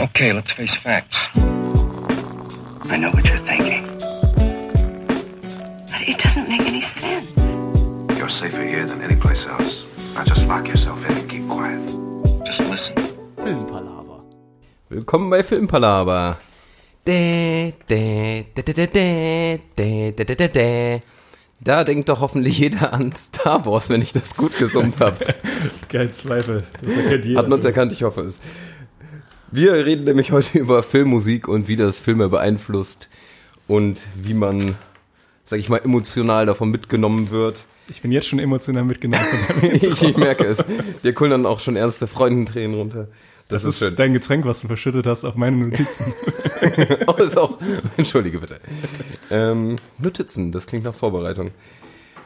Okay, let's face facts. I know what you're thinking. But it doesn't make any sense. You're safer here than any place else. Now just lock yourself in and keep quiet. Just listen. Filmpalaver. Willkommen bei Filmpalaver. Da denkt doch hoffentlich jeder an Star Wars, wenn ich das gut gesummt habe. Kein Zweifel. Hat man es erkannt, ich hoffe es. Wir reden nämlich heute über Filmmusik und wie das Filme beeinflusst und wie man, sag ich mal, emotional davon mitgenommen wird. Ich bin jetzt schon emotional mitgenommen. ich, ich merke es. Dir dann auch schon ernste Freundentränen runter. Das, ist dein Getränk, was du verschüttet hast auf meine Notizen. Oh, ist auch. Entschuldige bitte. Ähm, Notizen, das klingt nach Vorbereitung.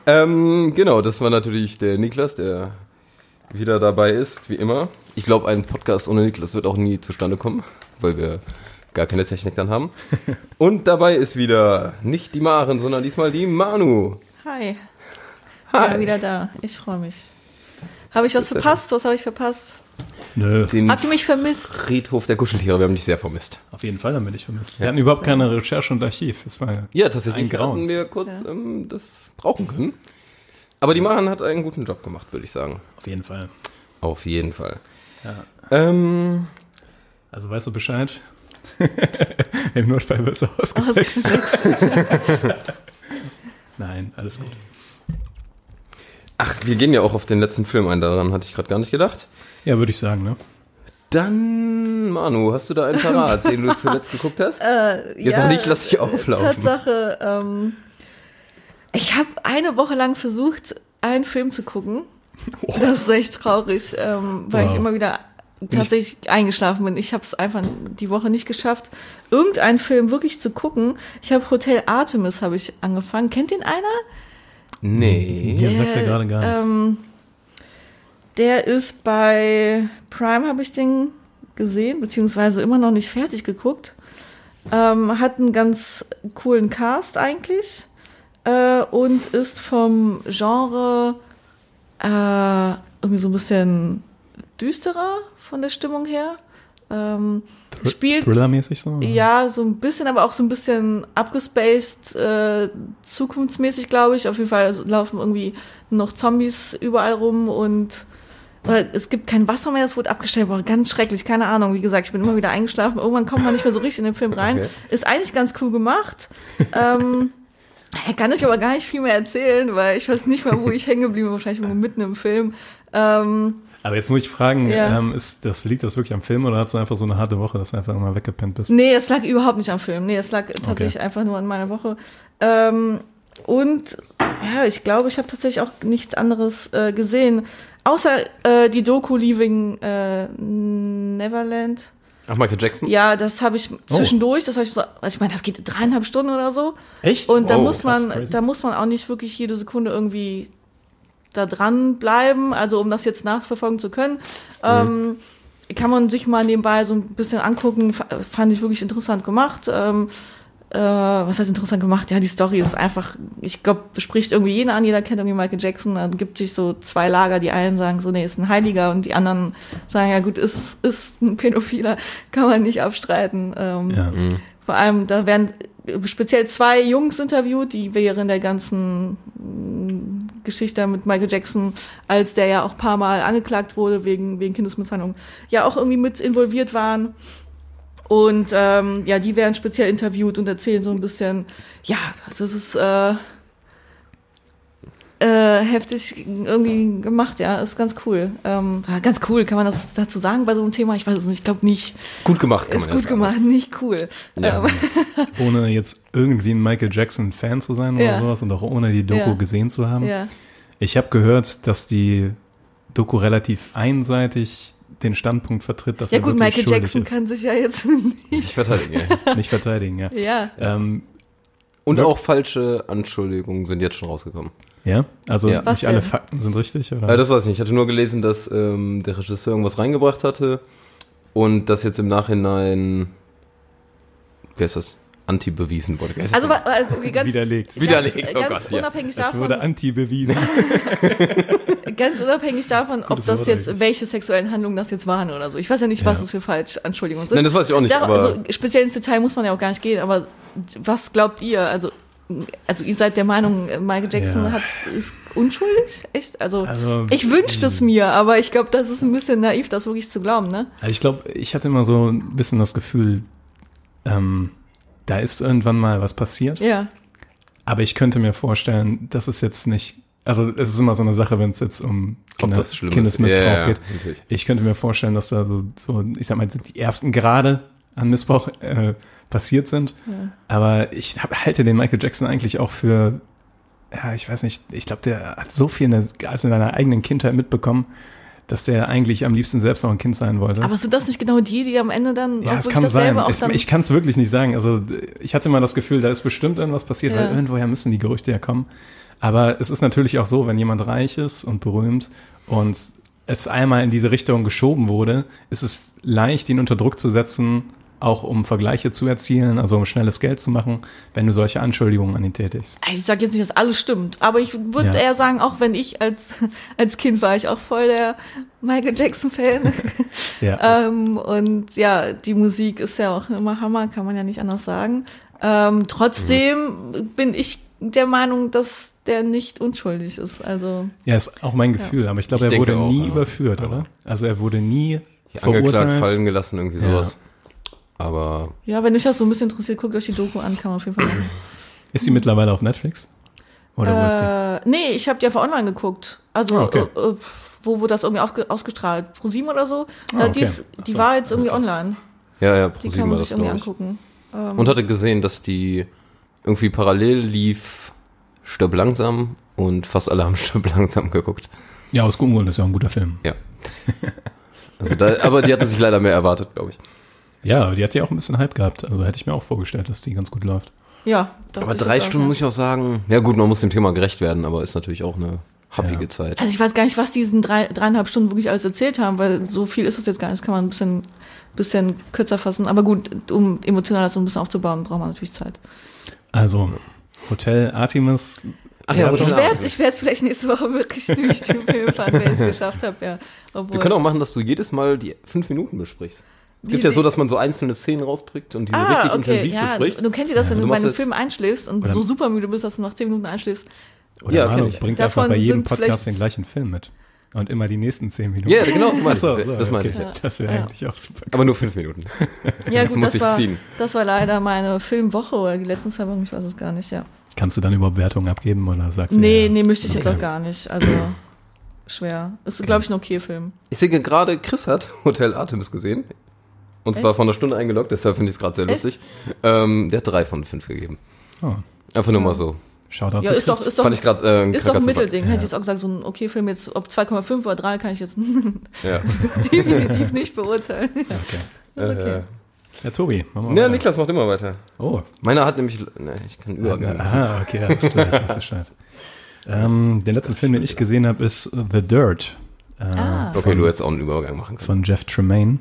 Ähm, genau, das war natürlich der Niklas, der wieder dabei ist, wie immer. Ich glaube, ein Podcast ohne Niklas wird auch nie zustande kommen, weil wir gar keine Technik dann haben. Und dabei ist wieder nicht die Maren, sondern diesmal die Manu. Hi. Hi. Ja, wieder da. Ich freue mich. Habe ich was ja verpasst? Was habe ich verpasst? Nö, Den Habt ihr mich vermisst? Friedhof der Kuscheltiere, wir haben dich sehr vermisst. auf jeden Fall haben wir dich vermisst. Wir hatten überhaupt keine Recherche und Archiv. Das war Ja, tatsächlich Ein Grauen. hatten wir kurz ähm, das brauchen können. Aber die Maren hat einen guten Job gemacht, würde ich sagen. auf jeden Fall. Auf jeden Fall. Ja. Ähm, Also weißt du Bescheid? Im Notfall wirst du ausgewechselt. Nein, alles gut. ach, wir gehen ja auch auf den letzten Film ein, daran hatte ich gerade gar nicht gedacht. Ja, würde ich sagen, ne? Dann, Manu, hast du da einen parat, den du zuletzt geguckt hast? Äh, Jetzt ja, noch nicht, lass dich auflaufen. Tatsache, ähm, ich habe eine Woche lang versucht, einen Film zu gucken. Das ist echt traurig, ähm, weil Wow. ich immer wieder tatsächlich eingeschlafen bin. Ich habe es einfach die Woche nicht geschafft, irgendeinen Film wirklich zu gucken. Ich habe Hotel Artemis habe ich angefangen. Kennt den einer? Nee. Der sagt ja gerade gar nichts. Ähm, der ist bei Prime, habe ich den gesehen, beziehungsweise immer noch nicht fertig geguckt. Ähm, hat einen ganz coolen Cast eigentlich äh, und ist vom Genre äh, irgendwie so ein bisschen düsterer von der Stimmung her. Ähm, Thr- spielt Thriller-mäßig so? oder? ja, so ein bisschen, aber auch so ein bisschen abgespaced, äh, zukunftsmäßig, glaube ich. Auf jeden Fall laufen irgendwie noch Zombies überall rum und oder es gibt kein Wasser mehr, es wurde abgestellt, boah, ganz schrecklich, keine Ahnung. Wie gesagt, ich bin immer wieder eingeschlafen. Irgendwann kommt man nicht mehr so richtig in den Film rein. Okay. Ist eigentlich ganz cool gemacht. ähm, ja, kann ich aber gar nicht viel mehr erzählen, weil ich weiß nicht mal, wo ich hängen geblieben bin, wahrscheinlich irgendwo mitten im Film. Ähm, Aber jetzt muss ich fragen, Ja. ähm, ist das, liegt das wirklich am Film oder hast du einfach so eine harte Woche, dass du einfach immer weggepennt bist? Nee, es lag überhaupt nicht am Film. Nee, es lag tatsächlich einfach nur an meiner Woche. Ähm, und ja, ich glaube, ich habe tatsächlich auch nichts anderes äh, gesehen. Außer äh, die Doku Leaving äh, Neverland. Ach, Michael Jackson? Ja, das habe ich zwischendurch, das habe ich so, also ich meine, das geht dreieinhalb Stunden oder so. Echt? Und da Oh, muss man, da muss man auch nicht wirklich jede Sekunde irgendwie da dran bleiben, also um das jetzt nachverfolgen zu können. Ähm, kann man sich mal nebenbei so ein bisschen angucken, fand ich wirklich interessant gemacht. Ähm, äh, was heißt interessant gemacht? Ja, die Story ist einfach, ich glaube, spricht irgendwie jeden an, jeder kennt irgendwie Michael Jackson, dann gibt sich so zwei Lager, die einen sagen so, nee, ist ein Heiliger und die anderen sagen, ja gut, ist, ist ein Pädophiler, kann man nicht abstreiten. Ähm, Ja. vor allem, da werden speziell zwei Jungs interviewt, die während der ganzen mm, Geschichte mit Michael Jackson, als der ja auch ein paar Mal angeklagt wurde wegen, wegen Kindesmisshandlung, ja auch irgendwie mit involviert waren. Und ähm, ja, die werden speziell interviewt und erzählen so ein bisschen, ja, das ist äh, äh, heftig irgendwie gemacht, ja, ist ganz cool. Ähm, ja, ganz cool, kann man das dazu sagen bei so einem Thema? Ich weiß es nicht, ich glaube nicht. Gut gemacht, kann Ist man gut ja sagen. gemacht, nicht cool. Ja. Ähm, Ohne jetzt irgendwie ein Michael Jackson-Fan zu sein oder Ja. sowas und auch ohne die Doku Ja. gesehen zu haben. ja. Ich habe gehört, dass die Doku relativ einseitig den Standpunkt vertritt, dass Ja er gut, wirklich Michael schuldig Jackson ist. kann sich ja jetzt Ich nicht. verteidige. ja. nicht verteidigen, ja. Ja. Ähm, Und auch falsche Anschuldigungen sind jetzt schon rausgekommen. ja, also Ja. Was nicht alle denn? Fakten sind richtig, oder? Äh, das weiß ich nicht. Ich hatte nur gelesen, dass ähm, der Regisseur irgendwas reingebracht hatte und das jetzt im Nachhinein, wie heißt das? Anti-bewiesen wurde. Heißt Also, das also ganz, Widerlegt. Widerlegt, ganz, oh ganz Gott, ja. unabhängig Das wurde davon, anti bewiesen. ganz unabhängig davon, ob das Wort jetzt, welche sexuellen Handlungen das jetzt waren oder so. Ich weiß ja nicht, was Ja. das für Falschanschuldigungen sind. Nein, das weiß ich auch nicht, Dar- aber- also, speziell ins Detail muss man ja auch gar nicht gehen, aber was glaubt ihr? Also, also ihr seid der Meinung, Michael Jackson Ja. hat, ist unschuldig? Echt? Also, Also, ich wünschte es mir, aber ich glaube, das ist ein bisschen naiv, das wirklich zu glauben, ne? Also ich glaube, ich hatte immer so ein bisschen das Gefühl, ähm, da ist irgendwann mal was passiert. Ja. Aber ich könnte mir vorstellen, dass es jetzt nicht, also es ist immer so eine Sache, wenn es jetzt um Kinder. Kindesmissbrauch Ja, ja, geht. natürlich. Ich könnte mir vorstellen, dass da so, so ich sag mal, so die ersten Grade an Missbrauch äh, passiert sind. Aber ich hab, halte den Michael Jackson eigentlich auch für, ja, ich weiß nicht, ich glaube, der hat so viel in, der, also in seiner eigenen Kindheit mitbekommen, dass der eigentlich am liebsten selbst noch ein Kind sein wollte. Aber sind das nicht genau die, die am Ende dann Ja, es kann sein. Es, ich kann es wirklich nicht sagen. Also ich hatte mal das Gefühl, da ist bestimmt irgendwas passiert, Ja. weil irgendwoher müssen die Gerüchte ja kommen. Aber es ist natürlich auch so, wenn jemand reich ist und berühmt und es einmal in diese Richtung geschoben wurde, ist es leicht, ihn unter Druck zu setzen, auch um Vergleiche zu erzielen, also um schnelles Geld zu machen, wenn du solche Anschuldigungen an ihn tätigst. Ich sage jetzt nicht, dass alles stimmt, aber ich würde Ja. eher sagen, auch wenn ich als, als Kind war ich auch voll der Michael Jackson-Fan. Ja. ähm, und ja, die Musik ist ja auch immer Hammer, kann man ja nicht anders sagen. Ähm, trotzdem bin ich der Meinung, dass der nicht unschuldig ist. Also ja, ist auch mein Gefühl, aber ich glaube, Ich er wurde auch, nie aber- überführt, oder? Also er wurde nie Hier angeklagt, verurteilt. fallen gelassen, irgendwie Ja. Aber ja, wenn euch das so ein bisschen interessiert, guckt euch die Doku an, kann man auf jeden Fall machen. Ist sie mittlerweile auf Netflix? Oder wo ist sie? Äh, nee, ich habe die einfach online geguckt. Also, Ah, okay. äh, äh, wo wurde das irgendwie ausgestrahlt? ProSieben oder so? Da, Ah, die, okay. ist, die so, war jetzt irgendwie online. ja, ja, Die ProSieben kann war man das, irgendwie ich. angucken. Ähm, Und hatte gesehen, dass die irgendwie parallel lief Stirb langsam und fast alle haben Stirb langsam geguckt. Ja, aus Grund ist ja auch ein guter Film. Ja. Also da, aber die hatten sich leider mehr erwartet, glaube ich. Ja, aber die hat ja auch ein bisschen Hype gehabt. Also hätte ich mir auch vorgestellt, dass die ganz gut läuft. ja. dachte Aber drei Stunden ja. muss ich auch sagen, ja gut, man muss dem Thema gerecht werden, aber ist natürlich auch eine happige Ja. Zeit. Also ich weiß gar nicht, was diesen drei, dreieinhalb Stunden wirklich alles erzählt haben, weil so viel ist das jetzt gar nicht. Das kann man ein bisschen, bisschen kürzer fassen. Aber gut, um emotional das so ein bisschen aufzubauen, braucht man natürlich Zeit. Also, Hotel Artemis. Ach ja, Hotel Ich Ja. werde ich werde vielleicht nächste Woche wirklich durch den Film fahren, wenn ich es geschafft habe. Ja. Obwohl, Wir können auch machen, dass du jedes Mal die fünf Minuten besprichst. Es gibt Die- ja so, dass man so einzelne Szenen rauspickt und diese ah, richtig okay, intensiv ja, bespricht. du kennst ja das, wenn du du bei einem jetzt- Film einschläfst und so super müde bist, dass du nach zehn Minuten einschläfst. Oder Ja, ich. bringt Davon einfach bei jedem Podcast den gleichen Film mit. Und immer die nächsten zehn Minuten. Ja, genau, das meine ich. So, so, das meine okay. ich. Ja. Das wäre Ja. eigentlich auch super. Aber nur fünf Minuten. Ja Das gut, muss das ich war, ziehen. das war leider meine Filmwoche oder die letzten zwei Wochen, ich weiß es gar nicht, ja. Kannst du dann überhaupt Wertungen abgeben oder sagst du Nee, ja, nee, möchte ich jetzt okay. auch gar nicht. Also schwer. Ist, glaube ich, ein okay Film. Ich sehe gerade, Chris hat Hotel Artemis gesehen. Und zwar vor einer Stunde eingeloggt, deshalb finde ich es gerade sehr lustig. Ähm, der hat drei von fünf gegeben. Oh, Einfach nur mal so. Shoutout Ja, to ist doch, ist doch, Fand ich gerade äh, ein ist doch ein. Mittelding. Hätte ich jetzt auch gesagt, so ein okay Film jetzt, ob 2,5 oder 3 kann ich jetzt Ja. definitiv nicht beurteilen. Okay. Ist okay. Äh, Ja, Tobi, machen wir ja, weiter. Niklas macht immer weiter. Oh, Meiner hat nämlich, ne, ich kann Übergang. Aha, okay, alles klar, ich weiß Bescheid. Ähm, den letzten Film, den ich gesehen habe, ist The Dirt. Äh, Ah. Okay, du hättest auch einen Übergang machen können. von Jeff Tremaine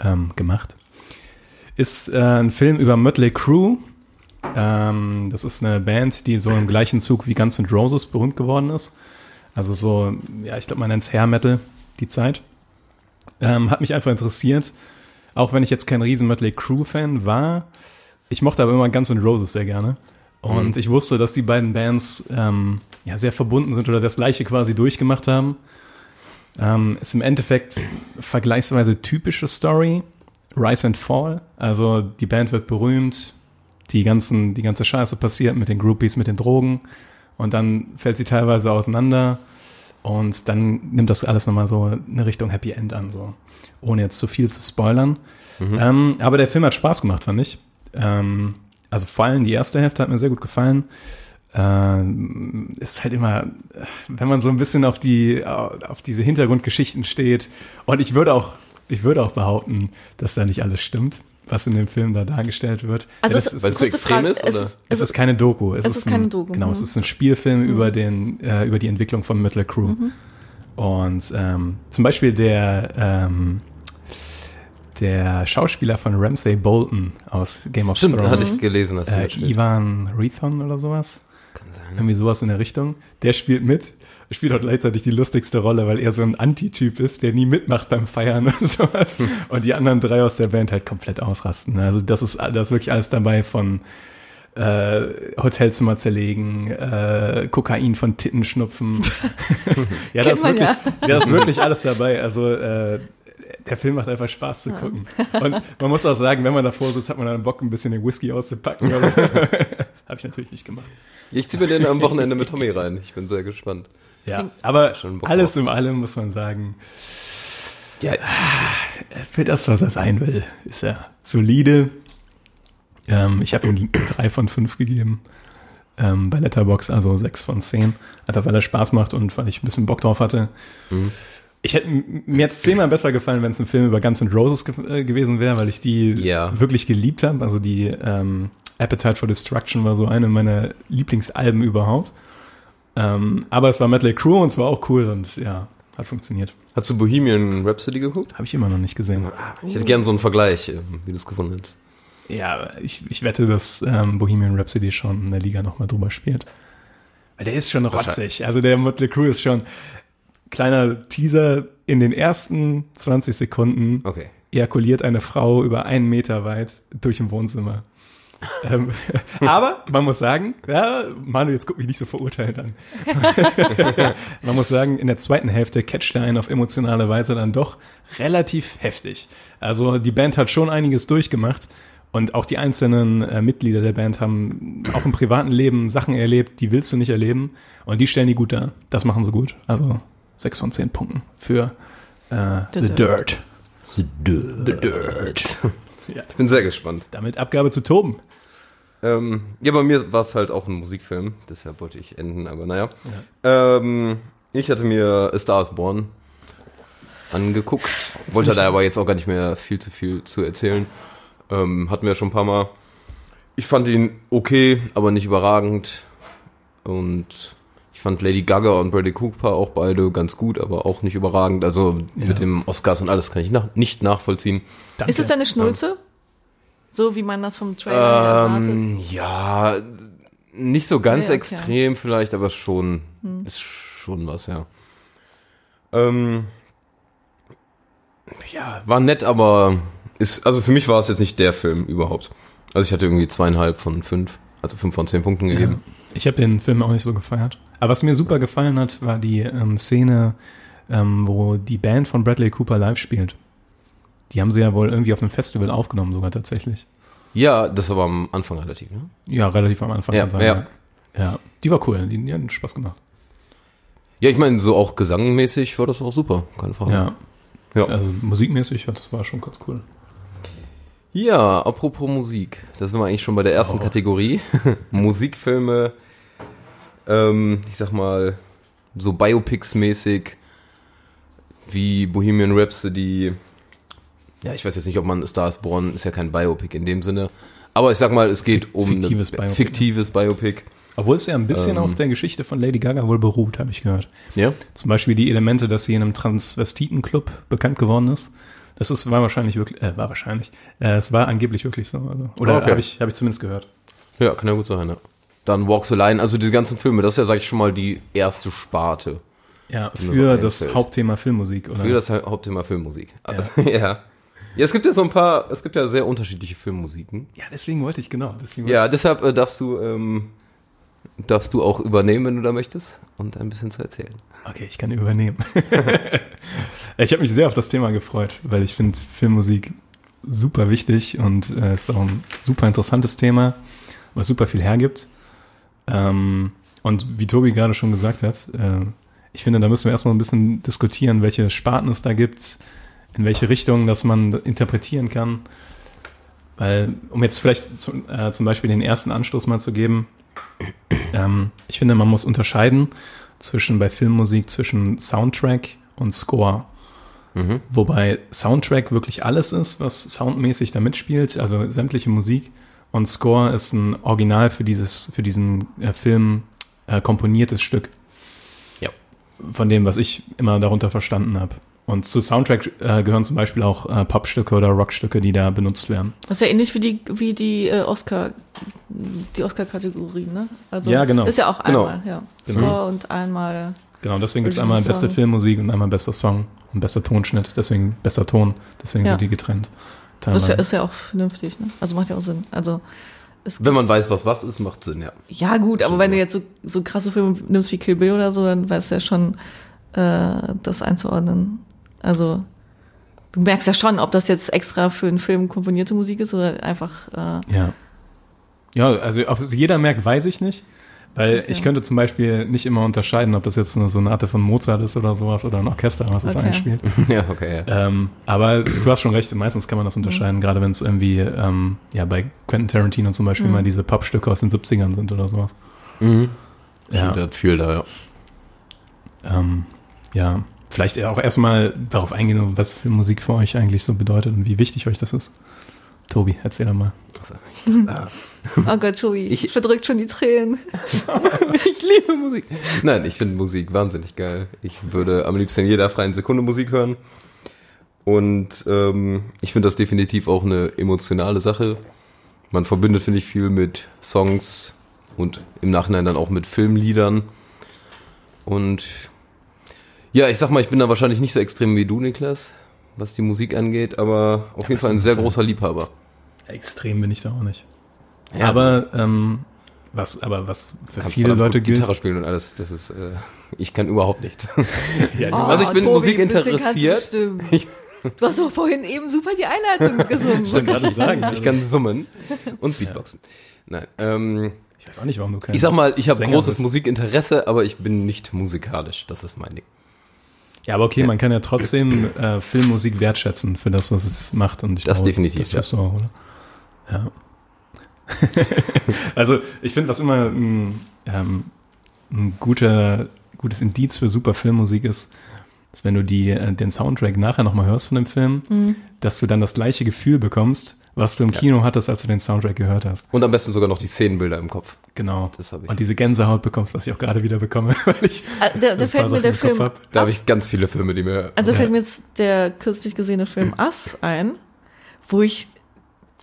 ähm, gemacht. Ist äh, ein Film über Mötley Crüe. Ähm, das ist eine Band, die so im gleichen Zug wie Guns N' Roses berühmt geworden ist. Also so, ja, ich glaube, man nennt es Hair Metal, die Zeit. Ähm, hat mich einfach interessiert, auch wenn ich jetzt kein riesen Mötley Crüe-Fan war. Ich mochte aber immer Guns N' Roses sehr gerne. Und Mhm. ich wusste, dass die beiden Bands ähm, ja, sehr verbunden sind oder das gleiche quasi durchgemacht haben. Ähm, ist im Endeffekt vergleichsweise typische Story. Rise and Fall. Also die Band wird berühmt, die, ganzen, die ganze Scheiße passiert mit den Groupies, mit den Drogen. Und dann fällt sie teilweise auseinander. Und dann nimmt das alles nochmal so eine Richtung Happy End an, so. Ohne jetzt zu viel zu spoilern. Ähm, aber der Film hat Spaß gemacht, fand ich. Ähm, also vor allem die erste Hälfte hat mir sehr gut gefallen. Ähm, ist halt immer, wenn man so ein bisschen auf die, auf diese Hintergrundgeschichten steht. Und ich würde auch, ich würde auch behaupten, dass da nicht alles stimmt, was in dem Film da dargestellt wird. Also das es- ist, weil es so extrem Frage, ist, es oder? ist- es ist keine Doku. Es, es ist ein, keine Doku, Genau, mhm. es ist ein Spielfilm über den, äh, über die Entwicklung von Mötley Crüe. Und ähm, zum Beispiel der, ähm, der Schauspieler von Ramsay Bolton aus Game of Stimmt, Thrones. hatte ich gelesen, dass äh, äh, Ivan Rethon oder sowas. Kann sein. Irgendwie sowas in der Richtung. Der spielt mit. Spielt auch gleichzeitig die lustigste Rolle, weil er so ein Anti-Typ ist, der nie mitmacht beim Feiern und sowas. Und die anderen drei aus der Band halt komplett ausrasten. Also das ist, das ist wirklich alles dabei von äh, Hotelzimmer zerlegen, äh, Kokain von Titten schnupfen. ja, da ist wirklich, ja. da ist wirklich alles dabei. Also äh, der Film macht einfach Spaß zu gucken. Und man muss auch sagen, wenn man davor sitzt, hat man dann Bock, ein bisschen den Whisky auszupacken. Habe ich natürlich nicht gemacht. Ich ziehe mir den am Wochenende mit Tommy rein. Ich bin sehr gespannt. Ja, aber alles drauf. in allem muss man sagen, Ja, für das, was er sein will, ist er solide. Ähm, ich habe ihm drei von fünf gegeben ähm, bei Letterbox, also sechs von zehn. Einfach weil er Spaß macht und weil ich ein bisschen Bock drauf hatte. Mhm. Ich hätte mir jetzt zehnmal besser gefallen, wenn es ein Film über Guns N' Roses ge äh, gewesen wäre, weil ich die Ja. wirklich geliebt habe. Also die ähm, Appetite for Destruction war so eine meiner Lieblingsalben überhaupt. Ähm, aber es war Metal Crew und es war auch cool und ja, hat funktioniert. hast du Bohemian Rhapsody geguckt? Habe ich immer noch nicht gesehen. Ich hätte gern so einen Vergleich, äh, wie du es gefunden hast. Ja, ich, ich wette, dass ähm, Bohemian Rhapsody schon in der Liga nochmal drüber spielt. Weil der ist schon rotzig. Also der Motley Crue ist schon kleiner Teaser in den ersten 20 Sekunden Okay. ejakuliert eine Frau über einen Meter weit durch ein Wohnzimmer. ähm, aber man muss sagen, ja, Manu, jetzt guck mich nicht so verurteilt an. man muss sagen, in der zweiten Hälfte catcht er einen auf emotionale Weise dann doch relativ heftig. Also die Band hat schon einiges durchgemacht und auch die einzelnen äh, Mitglieder der Band haben auch im privaten Leben Sachen erlebt, die willst du nicht erleben und die stellen die gut dar. Das machen sie gut. Also sechs von zehn Punkten für äh, The, The Dirt. The Dirt. The Dirt. ja. Ich bin sehr gespannt. Damit Abgabe zu Toben. Ähm, ja, bei mir war es halt auch ein Musikfilm, deshalb wollte ich enden, aber naja. Ähm, ich hatte mir A Star is Born angeguckt, wollte da aber jetzt auch gar nicht mehr viel zu viel zu erzählen. Ähm, hatten wir schon ein paar Mal. Ich fand ihn okay, aber nicht überragend. Und ich fand Lady Gaga und Bradley Cooper auch beide ganz gut, aber auch nicht überragend. Also Ja. mit dem Oscars und alles kann ich nach, nicht nachvollziehen. Danke. Ist es denn eine Schnulze? So wie man das vom Trailer her erwartet. Ähm, ja, nicht so ganz Ja, okay. extrem vielleicht, aber schon ist schon was, ja. Ähm, ja, war nett, aber ist also für mich war es jetzt nicht der Film überhaupt. Also ich hatte irgendwie zweieinhalb von fünf, also fünf von zehn Punkten gegeben. Ich habe den Film auch nicht so gefeiert. Aber was mir super gefallen hat, war die ähm, Szene, ähm, wo die Band von Bradley Cooper live spielt. Die haben sie ja wohl irgendwie auf einem Festival aufgenommen, sogar tatsächlich. Ja, das war am Anfang relativ, ne? Ja, relativ am Anfang. Ja, ja. ja. Die war cool, die, die hat Spaß gemacht. Ja, ich meine, so auch gesangmäßig war das auch super, keine Frage. Ja. Ja. Also musikmäßig, das war schon ganz cool. Ja, apropos Musik, da sind wir eigentlich schon bei der ersten Oh. Kategorie. Musikfilme, ähm, ich sag mal, so Biopics-mäßig, wie Bohemian Rhapsody. Ja, ich weiß jetzt nicht, ob man Star is Born ist ja kein Biopic in dem Sinne. Aber ich sag mal, es geht um fiktives ein Biopic, fiktives Biopic. Obwohl es ja ein bisschen Ähm. auf der Geschichte von Lady Gaga wohl beruht, habe ich gehört. Ja? Zum Beispiel die Elemente, dass sie in einem Transvestitenclub bekannt geworden ist. Das ist, war wahrscheinlich wirklich, äh, war wahrscheinlich, äh, es war angeblich wirklich so. Also, oder Okay. habe ich, habe ich zumindest gehört. Ja, kann ja gut sein, ja. Dann Walk the Line, also diese ganzen Filme, das ist ja, sag ich schon mal, die erste Sparte. Ja, für so das. Hauptthema Filmmusik, oder? Für das Ha- Hauptthema Filmmusik. Ja. ja. Ja, es gibt ja so ein paar, es gibt ja sehr unterschiedliche Filmmusiken. ja, deswegen wollte ich, genau. Deswegen Ja, deshalb äh, darfst du, ähm, darfst du auch übernehmen, wenn du da möchtest und ein bisschen zu erzählen. Okay, ich kann übernehmen. ich habe mich sehr auf das Thema gefreut, weil ich finde Filmmusik super wichtig und äh, ist auch ein super interessantes Thema, was super viel hergibt. Ähm, und wie Tobi gerade schon gesagt hat, äh, ich finde, da müssen wir erstmal ein bisschen diskutieren, welche Sparten es da gibt, in welche Richtung das man interpretieren kann. Weil, um jetzt vielleicht zum, äh, zum Beispiel den ersten Anstoß mal zu geben, ähm, ich finde, man muss unterscheiden zwischen bei Filmmusik zwischen Soundtrack und Score. Mhm. Wobei Soundtrack wirklich alles ist, was soundmäßig da mitspielt, also sämtliche Musik. Und Score ist ein Original für dieses, für diesen äh, Film äh, komponiertes Stück. Ja. Von dem, was ich immer darunter verstanden habe. Und zu Soundtrack äh, gehören zum Beispiel auch äh, Popstücke oder Rockstücke, die da benutzt werden. Das ist ja ähnlich wie die, wie die äh, Oscar, die Oscar-Kategorie, ne? Also Ja, genau. Ist ja auch Genau. einmal, ja. Genau. Score und einmal. Genau, deswegen gibt es einmal beste Song. Filmmusik und einmal bester Song und bester Tonschnitt. Deswegen besser Ton. Deswegen Ja. sind die getrennt. Das ist ja, Teilweise. ist ja auch vernünftig, ne? Also macht ja auch Sinn. Also es Wenn man weiß, was was ist, macht Sinn, ja. Ja, gut, aber wenn du jetzt so, so krasse Filme nimmst wie Kill Bill oder so, dann weißt du ja schon, äh, das einzuordnen. Also, du merkst ja schon, ob das jetzt extra für einen Film komponierte Musik ist oder einfach, äh, Ja. Ja, also ob es jeder merkt, weiß ich nicht. Weil Okay. ich könnte zum Beispiel nicht immer unterscheiden, ob das jetzt eine Sonate von Mozart ist oder sowas oder ein Orchester, was das Okay. einspielt. Ja, okay, ja. Ähm, aber du hast schon recht, meistens kann man das unterscheiden, gerade wenn es irgendwie, ähm, ja, bei Quentin Tarantino zum Beispiel Mhm. mal diese Popstücke aus den 70ern sind oder sowas. Mhm. Ja, Stimmt, viel da, ja. ähm, ja. Vielleicht auch erstmal darauf eingehen, was für Musik für euch eigentlich so bedeutet und wie wichtig euch das ist. Tobi, erzähl doch mal. oh Gott, Ich- ich verdrückt schon die Tränen. Ich liebe Musik. Nein, ich finde Musik wahnsinnig geil. Ich würde am liebsten in jeder freien Sekunde Musik hören. Und ähm, ich finde das definitiv auch eine emotionale Sache. Man verbindet, finde ich, viel mit Songs und im Nachhinein dann auch mit Filmliedern. Und ja, ich sag mal, ich bin da wahrscheinlich nicht so extrem wie du, Niklas, was die Musik angeht, aber auf jeden was Fall ein sehr denn? großer Liebhaber. Extrem bin ich da auch nicht. Ja, aber, ähm, was, aber was für Kannst viele Leute gilt. Gitarre spielen und alles. Das ist, äh, ich kann überhaupt nichts. Ja, Oh, Also ich bin Tobi, Musik kannst du interessiert. Ich- Du hast doch vorhin eben super die Einleitung gesungen. ich wollte gerade sagen. Ich kann summen und Beatboxen. Nein, ähm, Ich weiß auch nicht, warum du kein ich sag mal, ich habe großes bist. Musikinteresse, aber ich bin nicht musikalisch. Das ist mein Ding. Ja, aber okay, man kann ja trotzdem äh, Filmmusik wertschätzen für das, was es macht. Und ich Das glaube, definitiv, Das tust du auch, oder? Ja. also ich finde, was immer ein, ähm, ein guter, gutes Indiz für super Filmmusik ist, ist, wenn du die, äh, den Soundtrack nachher nochmal hörst von dem Film, Mhm. dass du dann das gleiche Gefühl bekommst, was du im Kino hattest, als du den Soundtrack gehört hast. Und am besten sogar noch die Szenenbilder im Kopf. Genau. Das habe ich. Und diese Gänsehaut bekommst, was ich auch gerade wieder bekomme, weil ich Ah, Da, da ein fällt paar mir der Film hab. Da habe ich ganz viele Filme, die mir. Also Ja. fällt mir jetzt der kürzlich gesehene Film Us ein, wo ich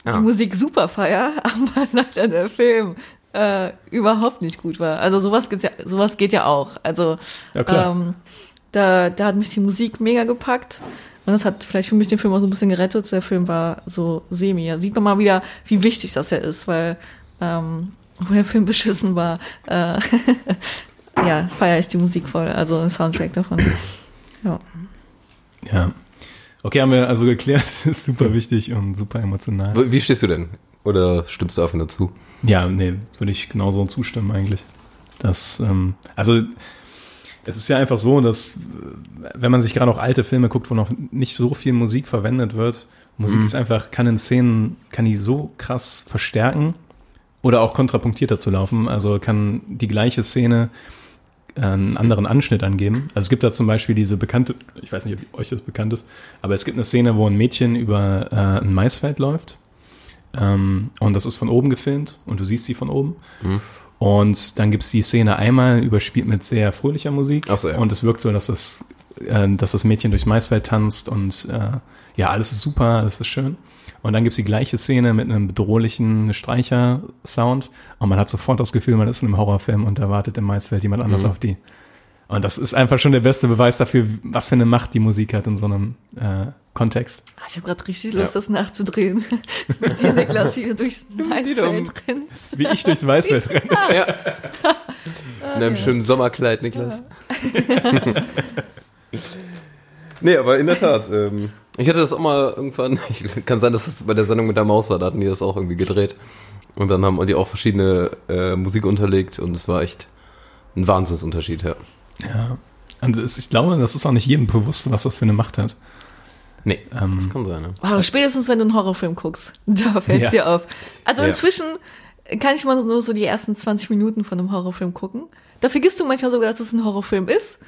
Ah. die Musik super feier, aber leider der Film äh, überhaupt nicht gut war. Also sowas geht's ja, sowas geht ja auch. Also Ja, klar. ähm, da, da hat mich die Musik mega gepackt. Und das hat vielleicht für mich den Film auch so ein bisschen gerettet. Der Film war so semi. Da sieht man mal wieder, wie wichtig das ja ist, weil ähm, obwohl der Film beschissen war, äh, ja, feiere ich die Musik voll, also den Soundtrack davon. Ja. Ja. Okay, haben wir also geklärt, ist super wichtig und super emotional. Wie stehst du denn? Oder stimmst du einfach nur zu? Ja, nee, würde ich genauso zustimmen eigentlich. Das, ähm, also es ist ja einfach so, dass äh, wenn man sich gerade auch alte Filme guckt, wo noch nicht so viel Musik verwendet wird, Musik ist einfach, kann in Szenen, kann die so krass verstärken oder auch kontrapunktiert dazu laufen. Also kann die gleiche Szene äh, einen anderen Anschnitt angeben. Also es gibt da zum Beispiel diese bekannte, ich weiß nicht, ob euch das bekannt ist, aber es gibt eine Szene, wo ein Mädchen über äh, ein Maisfeld läuft. Ähm, und das ist von oben gefilmt und du siehst sie von oben. Und dann gibt's die Szene einmal überspielt mit sehr fröhlicher Musik. Ach so, ja. Und es wirkt so, dass das, äh, dass das Mädchen durchs Maisfeld tanzt und äh, ja, alles ist super, alles ist schön. Und dann gibt's die gleiche Szene mit einem bedrohlichen Streicher-Sound und man hat sofort das Gefühl, man ist in einem Horrorfilm und da wartet im Maisfeld jemand anders auf die. Und das ist einfach schon der beste Beweis dafür, was für eine Macht die Musik hat in so einem äh, Kontext. Ah, Ich habe gerade richtig Lust, Ja. das nachzudrehen. Mit dir, Niklas, wie du durchs. Maisfeld rennst. Wie ich durchs Maisfeld renne. Ja. In einem schönen Sommerkleid, Niklas. nee, aber in der Tat. Ähm, ich hatte das auch mal irgendwann, ich, kann sein, dass das bei der Sendung mit der Maus war, da hatten die das auch irgendwie gedreht. Und dann haben die auch verschiedene äh, Musik unterlegt und es war echt ein Wahnsinnsunterschied, ja. Ja. Und es, ich glaube, das ist auch nicht jedem bewusst, was das für eine Macht hat. Nee, Ähm, das kann sein, ne? Wow, spätestens wenn du einen Horrorfilm guckst, da fällt's Ja. dir auf. Also Ja. inzwischen kann ich mal nur so die ersten 20 Minuten von einem Horrorfilm gucken. Da vergisst du manchmal sogar, dass es ein Horrorfilm ist.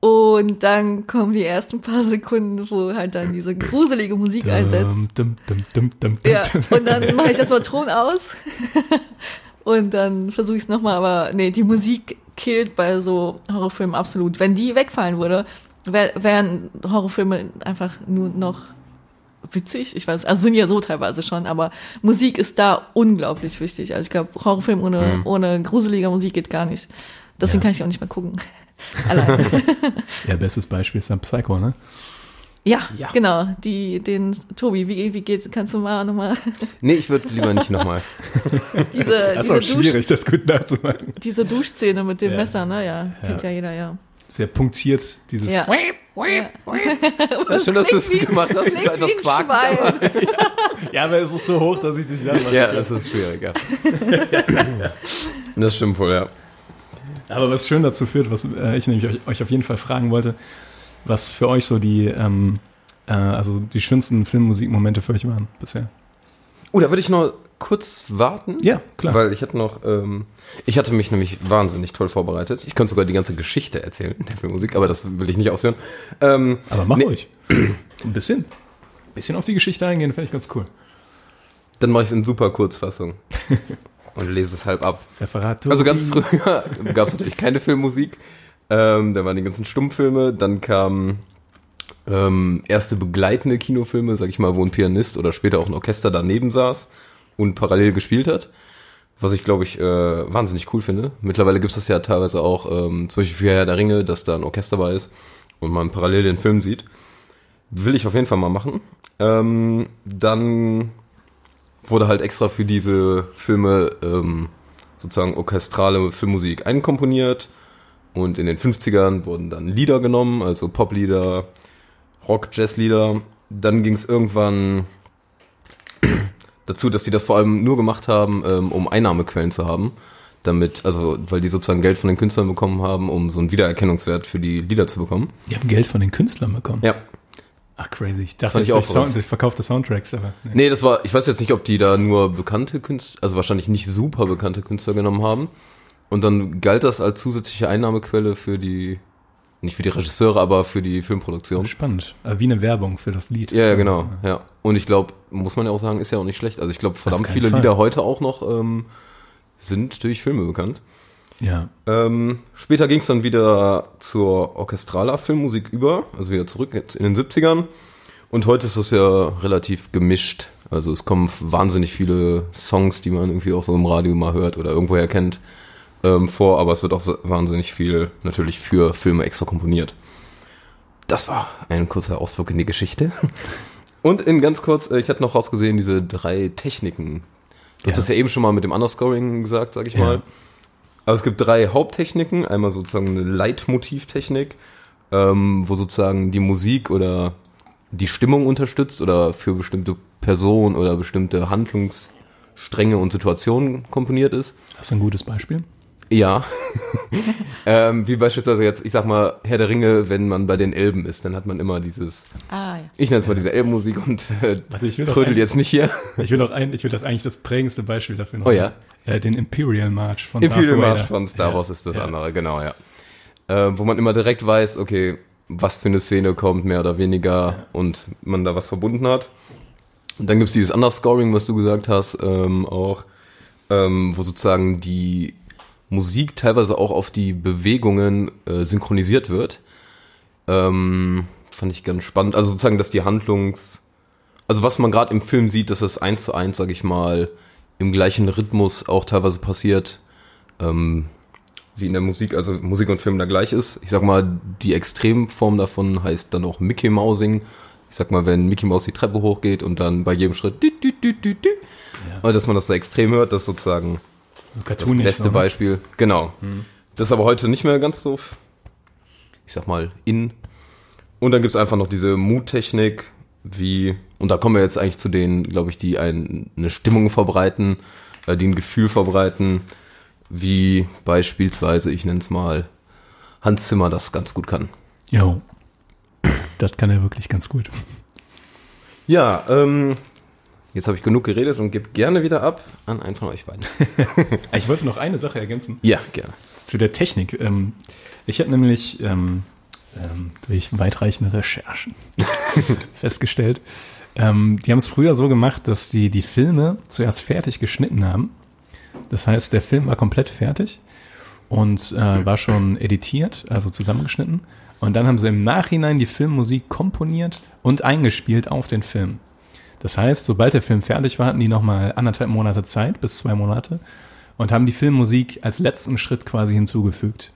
Und dann kommen die ersten paar Sekunden, wo halt dann diese gruselige Musik einsetzt. Dum, dum, dum, dum, dum, Ja, und dann mache ich erstmal Ton aus. und dann versuche ich es nochmal, aber nee, die Musik killt bei so Horrorfilmen absolut. Wenn die wegfallen würde, wären Horrorfilme einfach nur noch witzig. Ich weiß, also sind ja so teilweise schon, aber Musik ist da unglaublich wichtig. Also ich glaube, Horrorfilm ohne, ohne gruseliger Musik geht gar nicht. Deswegen Ja. kann ich auch nicht mehr gucken. Ja, bestes Beispiel ist dann Psycho, ne? ja, Ja. genau. Die, den Tobi, wie, wie geht's? Kannst du mal nochmal Nee, ich würde lieber nicht nochmal. diese, Das ist diese, auch Dusch, schwierig, das gut nachzumachen. diese Duschszene mit dem Ja. Messer, ne? Ja, kennt ja, jeder, ja. Sehr punktiert, dieses Ja. Schön, dass du es gemacht hast. Ich klingt war etwas. Schwein. Ja, aber es ist so hoch, dass ich dich dann Ja, das ist schwierig, ja. Das stimmt wohl, ja. Aber was schön dazu führt, was äh, ich nämlich euch, euch auf jeden Fall fragen wollte, was für euch so die, ähm, äh, also die schönsten Filmmusikmomente für euch waren bisher. Oh, da würde ich noch kurz warten. Ja, klar. Weil ich hatte noch, ähm, ich hatte mich nämlich wahnsinnig toll vorbereitet. Ich könnte sogar die ganze Geschichte erzählen der Filmmusik, aber das will ich nicht ausführen. Ähm, Aber mach nee, euch. Ein bisschen. Ein bisschen auf die Geschichte eingehen, finde ich ganz cool. Dann mache ich es in super Kurzfassung. Und lese es halb ab. Referat. Also ganz früher gab es natürlich keine Filmmusik. Ähm, da waren die ganzen Stummfilme. Dann kamen ähm, erste begleitende Kinofilme, sag ich mal, wo ein Pianist oder später auch ein Orchester daneben saß und parallel gespielt hat. Was ich, glaube ich, äh, wahnsinnig cool finde. Mittlerweile gibt es das ja teilweise auch, ähm, zum Beispiel für Herr der Ringe, dass da ein Orchester bei ist und man parallel den Film sieht. Will ich auf jeden Fall mal machen. Ähm, dann wurde halt extra für diese Filme ähm, sozusagen orchestrale Filmmusik einkomponiert und in den 50ern wurden dann Lieder genommen, also Poplieder, Rock, Jazzlieder. Dann ging es irgendwann dazu, dass sie das vor allem nur gemacht haben, ähm, um Einnahmequellen zu haben. Damit, also, weil die sozusagen Geld von den Künstlern bekommen haben, um so einen Wiedererkennungswert für die Lieder zu bekommen. Die haben Geld von den Künstlern bekommen. Ja. Ach, crazy. Ich dachte, Fand ich auch Sound, durch verkaufte Soundtracks, aber. Nee. Nee, das war, ich weiß jetzt nicht, ob die da nur bekannte Künstler, also wahrscheinlich nicht super bekannte Künstler genommen haben. Und dann galt das als zusätzliche Einnahmequelle für die, nicht für die Regisseure, aber für die Filmproduktion. Spannend. Aber wie eine Werbung für das Lied. Ja, ja, genau, ja. Und ich glaube, muss man ja auch sagen, ist ja auch nicht schlecht. Also ich glaube, verdammt viele Fall. Lieder heute auch noch ähm, sind durch Filme bekannt. Ja. Ähm, später ging es dann wieder zur orchestraler Filmmusik über, also wieder zurück jetzt in den 70ern. Und heute ist das ja relativ gemischt. Also es kommen wahnsinnig viele Songs, die man irgendwie auch so im Radio mal hört oder irgendwoher kennt, ähm, vor, aber es wird auch wahnsinnig viel natürlich für Filme extra komponiert. Das war ein kurzer Ausflug in die Geschichte. Und in ganz kurz, äh, ich hatte noch rausgesehen, diese drei Techniken. Du hast Ja. das ja eben schon mal mit dem Underscoring gesagt, sag ich Ja. mal. Also es gibt drei Haupttechniken. Einmal sozusagen eine Leitmotivtechnik, ähm, wo sozusagen die Musik oder die Stimmung unterstützt oder für bestimmte Personen oder bestimmte Handlungsstränge und Situationen komponiert ist. Hast du ein gutes Beispiel? Ja. ähm, wie beispielsweise jetzt, ich sag mal, Herr der Ringe, wenn man bei den Elben ist, dann hat man immer dieses, Ah, ja. ich nenne es mal diese Elbenmusik und äh, Warte, ich will trödel ein- jetzt nicht hier. Ich will noch ein, ich will das eigentlich das prägendste Beispiel dafür noch. Oh ja? Äh, den Imperial March von Imperial Darth March Vader. von Star Ja. Wars ist das Ja. andere, genau, ja. Äh, wo man immer direkt weiß, okay, was für eine Szene kommt, mehr oder weniger, und man da was verbunden hat. Und dann gibt's dieses Underscoring, was du gesagt hast, ähm, auch, ähm, wo sozusagen die Musik teilweise auch auf die Bewegungen äh, synchronisiert wird. Ähm, fand ich ganz spannend. Also sozusagen, dass die Handlungs... Also was man gerade im Film sieht, dass das eins zu eins, sag ich mal, im gleichen Rhythmus auch teilweise passiert, ähm, wie in der Musik, also Musik und Film da gleich ist. Ich sag mal, die Extremform davon heißt dann auch Mickey Mousing. Ich sag mal, wenn Mickey Mouse die Treppe hochgeht und dann bei jedem Schritt dü, dü, dü, dü, dü, oder dass man das so extrem hört, das ist sozusagen So das beste so, ne? Beispiel. Genau. Das ist aber heute nicht mehr ganz so, ich sag mal, in. Und dann gibt's einfach noch diese Mood-Technik, wie, und da kommen wir jetzt eigentlich zu denen, glaube ich, die ein, eine Stimmung verbreiten, äh, die ein Gefühl verbreiten, wie beispielsweise, ich nenne es mal, Hans Zimmer das ganz gut kann. Jo. Das kann er wirklich ganz gut. Ja, ähm, jetzt habe ich genug geredet und gebe gerne wieder ab an einen von euch beiden. Ich wollte noch eine Sache ergänzen. ja, gerne. zu der Technik. Ähm, ich habe nämlich ähm, ähm, durch weitreichende Recherchen festgestellt, die haben es früher so gemacht, dass die die Filme zuerst fertig geschnitten haben. Das heißt, der Film war komplett fertig und äh, war schon editiert, also zusammengeschnitten. Und dann haben sie im Nachhinein die Filmmusik komponiert und eingespielt auf den Film. Das heißt, sobald der Film fertig war, hatten die nochmal anderthalb Monate Zeit, bis zwei Monate, und haben die Filmmusik als letzten Schritt quasi hinzugefügt.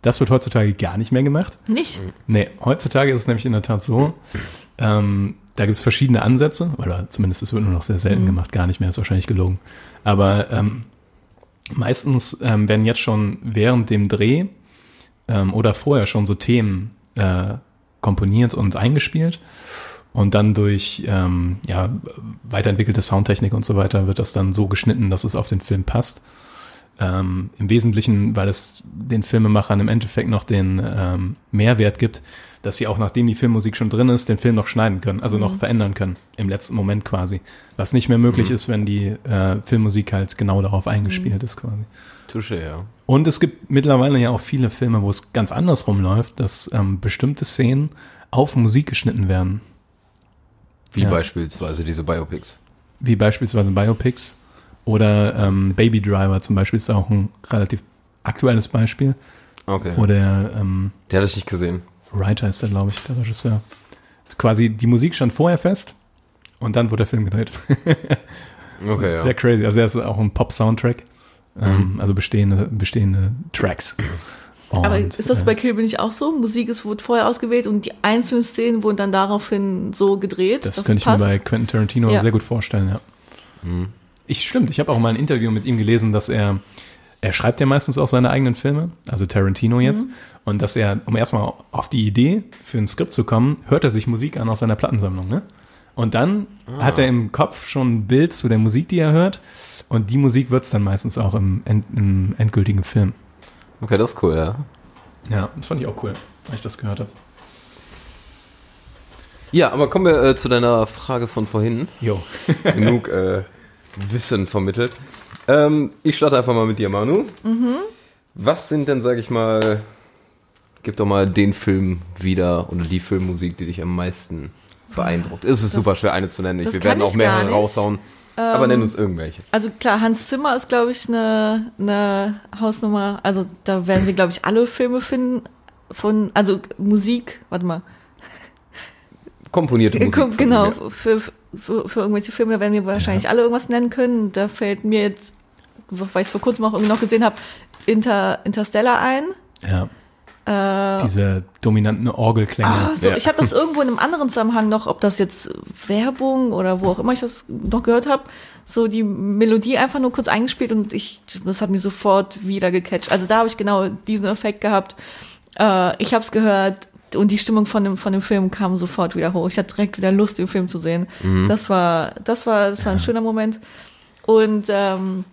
Das wird heutzutage gar nicht mehr gemacht. Nicht? Nee, heutzutage ist es nämlich in der Tat so, ähm, da gibt es verschiedene Ansätze, oder zumindest es wird nur noch sehr selten gemacht, gar nicht mehr, ist wahrscheinlich gelogen. Aber ähm, meistens ähm, werden jetzt schon während dem Dreh ähm, oder vorher schon so Themen äh, komponiert und eingespielt. Und dann durch ähm, ja, weiterentwickelte Soundtechnik und so weiter wird das dann so geschnitten, dass es auf den Film passt. Ähm, Im Wesentlichen, weil es den Filmemachern im Endeffekt noch den ähm, Mehrwert gibt, dass sie auch nachdem die Filmmusik schon drin ist, den Film noch schneiden können, also noch verändern können, im letzten Moment quasi. Was nicht mehr möglich ist, wenn die äh, Filmmusik halt genau darauf eingespielt ist quasi. Touche, ja. Und es gibt mittlerweile ja auch viele Filme, wo es ganz andersrum läuft, dass ähm, bestimmte Szenen auf Musik geschnitten werden. Wie Ja. beispielsweise diese Biopics. Wie beispielsweise Biopics oder ähm, Baby Driver zum Beispiel ist auch ein relativ aktuelles Beispiel, Okay. wo der ähm, Der hatte ich nicht gesehen. Writer ist der, glaube ich, der Regisseur. Ist quasi, die Musik stand vorher fest und dann wurde der Film gedreht. Okay, ja. Sehr crazy. Also er ist auch ein Pop-Soundtrack. Ähm, also bestehende, bestehende Tracks. Und, Aber ist das äh, bei Kill Bill nicht auch so? Musik ist, wurde vorher ausgewählt und die einzelnen Szenen wurden dann daraufhin so gedreht, Das dass könnte es ich mir passt? bei Quentin Tarantino Ja. sehr gut vorstellen, ja. Ich stimmt, ich habe auch mal ein Interview mit ihm gelesen, dass er, er schreibt ja meistens auch seine eigenen Filme, also Tarantino jetzt, und dass er, um erstmal auf die Idee für ein Skript zu kommen, hört er sich Musik an aus seiner Plattensammlung, ne? Und dann hat er im Kopf schon ein Bild zu der Musik, die er hört, und die Musik wird's dann meistens auch im, end, im endgültigen Film. Okay, das ist cool, ja. Ja, das fand ich auch cool, als ich das gehört habe. Ja, aber kommen wir äh, zu deiner Frage von vorhin. Jo. Genug äh, Wissen vermittelt. Ähm, ich starte einfach mal mit dir, Manu. Was sind denn, sag ich mal, gib doch mal den Film wieder oder die Filmmusik, die dich am meisten beeindruckt? Es ist Das- super schwer, eine zu nennen. das Wir kann werden auch ich mehrere nicht. raushauen. Aber nenn uns irgendwelche. Also klar, Hans Zimmer ist, glaube ich, eine, eine Hausnummer. Also da werden wir, glaube ich, alle Filme finden von, also Musik, warte mal, Komponierte Musik. Kom- von genau, für, für, für irgendwelche Filme, da werden wir wahrscheinlich alle irgendwas nennen können. Da fällt mir jetzt, weil ich es vor kurzem auch irgendwie noch gesehen habe, Inter, Interstellar ein. Ja. Diese dominanten Orgelklänge. Ah, so, Ja. Ich habe das irgendwo in einem anderen Zusammenhang noch, ob das jetzt Werbung oder wo auch immer ich das noch gehört habe, so die Melodie einfach nur kurz eingespielt und ich, das hat mich sofort wieder gecatcht. Also da habe ich genau diesen Effekt gehabt. Äh, ich habe es gehört und die Stimmung von dem von dem Film kam sofort wieder hoch. Ich hatte direkt wieder Lust, den Film zu sehen. Das war, das war, das war ein schöner Moment. Und ähm,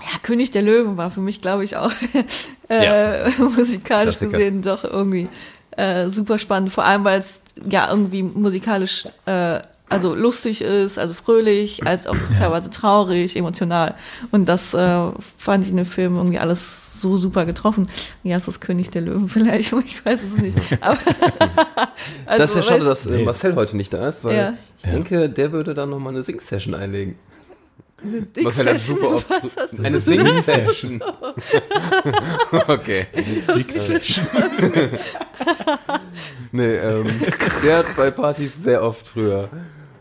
ja, König der Löwen war für mich, glaube ich, auch äh, musikalisch Klassiker. gesehen doch irgendwie äh, super spannend. Vor allem, weil es ja irgendwie musikalisch äh, also lustig ist, also fröhlich, als auch teilweise traurig, emotional. Und das äh, fand ich in dem Film irgendwie alles so super getroffen. Ja, ist das König der Löwen vielleicht, aber ich weiß es nicht. Aber, also, das ist ja schade, weißt- dass äh, Marcel heute nicht da ist, weil Ja. ich denke, der würde dann nochmal eine Sing-Session einlegen. Dick Marcel hat Session, super oft was hast du eine Sing-Session. okay. nee, ähm, der hat bei Partys sehr oft früher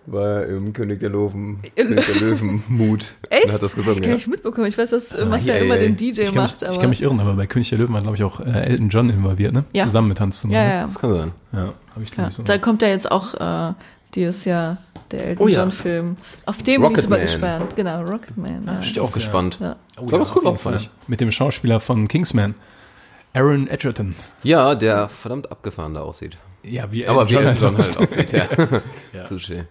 war er im König der Löwen, König der Löwen Mut. Echt? Hat das ich gesungen, gar ja. nicht mitbekommen. Ich weiß, dass äh, Marcel ei, immer ei. den DJ Ich kann, macht. mich, aber ich kann mich irren, aber bei König der Löwen war, glaube ich, auch äh, Elton John involviert, ne? Ja. Zusammen mit Hans Zimmer. ja, ne? ja, Das kann sein. Ja, habe ich, glaube ja. ich, so. Da kommt ja jetzt auch äh, dieses Jahr der Elton Oh ja. John Film. Auf dem bin ich super gespannt. Genau, Rocketman. Ja. Bin ich auch gespannt. Ja. Oh, auf cool jeden aus, fand ich. Mit dem Schauspieler von Kingsman, Aaron Edgerton. Ja, der verdammt abgefahren da aussieht. Ja, wie Aber wie Elton John halt aussieht, ja. Ja. Touché.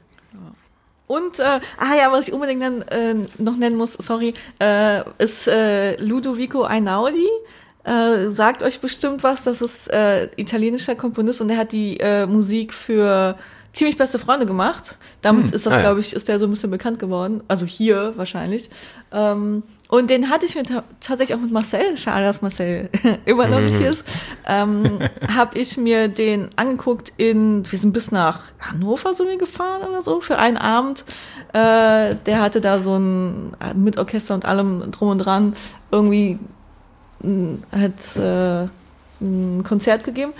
Und, äh, ah ja, was ich unbedingt dann, äh, noch nennen muss, sorry, äh, ist äh, Ludovico Einaudi. Äh, sagt euch bestimmt was, das ist äh, italienischer Komponist und der hat die äh, Musik für ziemlich beste Freunde gemacht. Damit ist das, Ah, glaube ich, ist der so ein bisschen bekannt geworden. Also hier wahrscheinlich. Ähm, und den hatte ich mir ta tatsächlich auch mit Marcel, schade, dass Marcel immer noch nicht hier ist, ähm, habe ich mir den angeguckt in, wir sind bis nach Hannover sind wir gefahren oder so für einen Abend. Äh, der hatte da so ein, mit Orchester und allem drum und dran, irgendwie mh, hat äh, ein Konzert gegeben.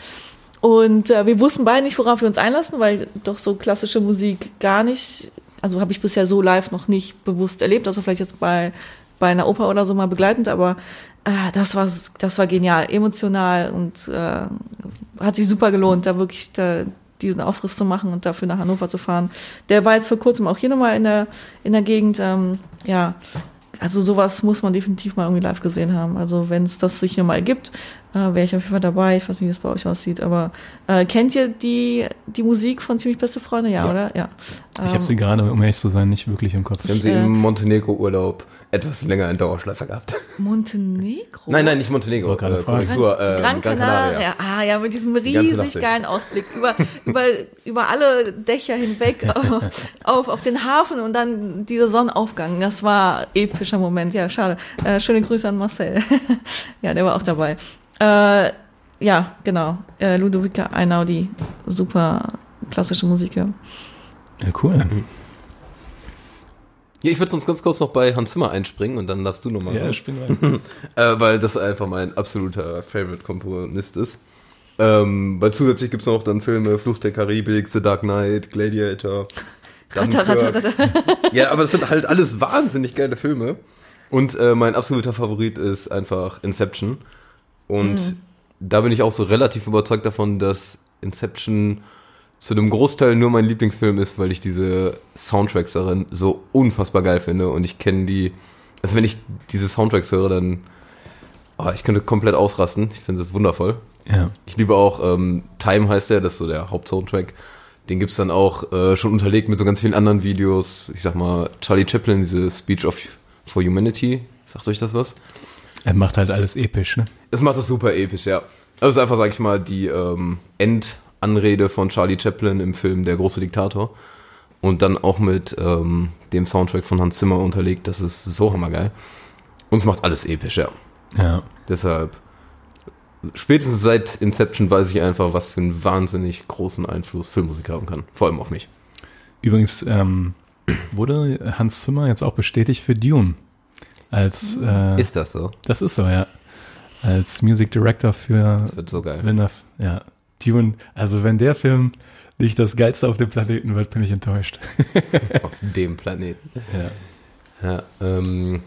Und äh, wir wussten beide nicht, worauf wir uns einlassen, weil doch so klassische Musik gar nicht, also habe ich bisher so live noch nicht bewusst erlebt, also vielleicht jetzt bei, bei einer Oper oder so mal begleitend, aber äh, das war das war genial, emotional und äh, hat sich super gelohnt, da wirklich da, diesen Aufriss zu machen und dafür nach Hannover zu fahren. Der war jetzt vor kurzem auch hier nochmal in der in der Gegend. Ähm, ja, also sowas muss man definitiv mal irgendwie live gesehen haben. Also wenn es das sich nochmal ergibt, äh, wäre ich auf jeden Fall dabei. Ich weiß nicht, wie es bei euch aussieht, aber äh, kennt ihr die, die Musik von Ziemlich Beste Freunde? Ja, Ja. oder? Ja. Ich habe sie gerade, um ehrlich zu sein, nicht wirklich im Kopf. Wir haben sie äh, im Montenegro-Urlaub etwas länger in Dauerschleife gehabt. Montenegro? Nein, nein, nicht Montenegro. Äh. Korrektur. Äh, Gran Canaria. Ah, ja, mit diesem riesig geilen Ausblick über, über, über alle Dächer hinweg auf, auf den Hafen und dann dieser Sonnenaufgang. Das war epischer Moment. Ja, schade. Äh, schöne Grüße an Marcel. ja, der war auch dabei. Äh, ja, genau. Äh, Ludovica Einaudi. Super klassische Musik, ja. Cool. Ja, ich würde sonst ganz kurz noch bei Hans Zimmer einspringen und dann darfst du nochmal. Ja, spielen wir. äh, weil das einfach mein absoluter Favorite-Komponist ist. Ähm, weil zusätzlich gibt's noch dann Filme Fluch der Karibik, The Dark Knight, Gladiator. Ratter, ratter, ratter. Ja, aber es sind halt alles wahnsinnig geile Filme. Und äh, mein absoluter Favorit ist einfach Inception. Und Mhm. da bin ich auch so relativ überzeugt davon, dass Inception zu einem Großteil nur mein Lieblingsfilm ist, weil ich diese Soundtracks darin so unfassbar geil finde. Und ich kenne die, also wenn ich diese Soundtracks höre, dann, oh, ich könnte komplett ausrasten. Ich finde das wundervoll. Ja. Ich liebe auch ähm, Time heißt der, das ist so der Hauptsoundtrack. Den gibt's dann auch äh, schon unterlegt mit so ganz vielen anderen Videos. Ich sag mal, Charlie Chaplin, diese Speech of for Humanity. Sagt euch das was? Er macht halt alles episch, ne? Es macht das super episch, ja. Also es ist einfach, sag ich mal, die ähm, Endanrede von Charlie Chaplin im Film Der große Diktator. Und dann auch mit ähm, dem Soundtrack von Hans Zimmer unterlegt. Das ist so hammergeil. Und es macht alles episch, ja. Ja. Deshalb, spätestens seit Inception weiß ich einfach, was für einen wahnsinnig großen Einfluss Filmmusik haben kann. Vor allem auf mich. Übrigens ähm, wurde Hans Zimmer jetzt auch bestätigt für Dune. Als, äh, Ist das so? das ist so, ja. Als Music Director für Das wird so geil. Villeneuve. Ja, Dune. Also wenn der Film nicht das geilste auf dem Planeten wird, bin ich enttäuscht. auf dem Planeten. Ja. Ja, ähm,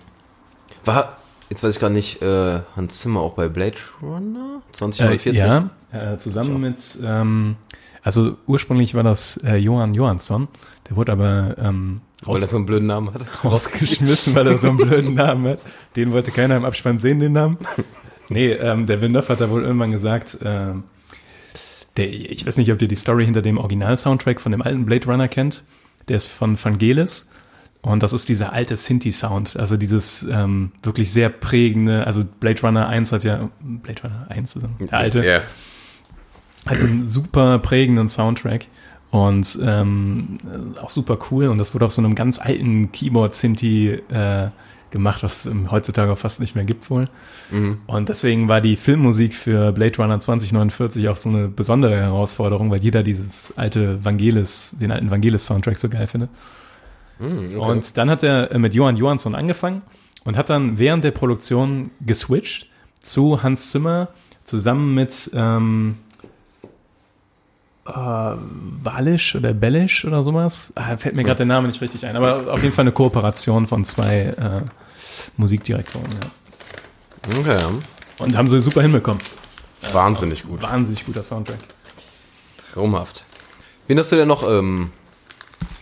war, jetzt weiß ich gar nicht, äh, Hans Zimmer auch bei Blade Runner? Äh, 2049? ja, äh, zusammen mit, ähm, also ursprünglich war das äh, Johann Johansson, der wurde aber ähm, Weil er so einen blöden Namen hat. rausgeschmissen, weil er so einen blöden Namen hat. Den wollte keiner im Abspann sehen, den Namen. Nee, ähm, der Villeneuve hat da wohl irgendwann gesagt, ähm, der, ich weiß nicht, ob ihr die Story hinter dem Original-Soundtrack von dem alten Blade Runner kennt. Der ist von Vangelis. Und das ist dieser alte Sinti-Sound, also dieses ähm, wirklich sehr prägende, also Blade Runner 1 hat ja, Blade Runner 1 ist der alte, Ja. hat einen super prägenden Soundtrack und ähm, auch super cool und das wurde auf so einem ganz alten Keyboard-Sinti äh, gemacht, was es heutzutage auch fast nicht mehr gibt wohl. Mhm. Und deswegen war die Filmmusik für Blade Runner 2049 auch so eine besondere Herausforderung, weil jeder dieses alte Vangelis, den alten Vangelis-Soundtrack so geil findet. Mhm, okay. Und dann hat er äh, mit Johann Johansson angefangen und hat dann während der Produktion geswitcht zu Hans Zimmer zusammen mit ähm, äh, Walisch oder Bellisch oder sowas. Ah, fällt mir gerade der Name nicht richtig ein, aber auf jeden Fall eine Kooperation von zwei äh, Musikdirektoren. Ja. okay. Und haben sie super hinbekommen. Wahnsinnig gut. Wahnsinnig guter Soundtrack. Traumhaft. Wen hast du denn noch, ähm,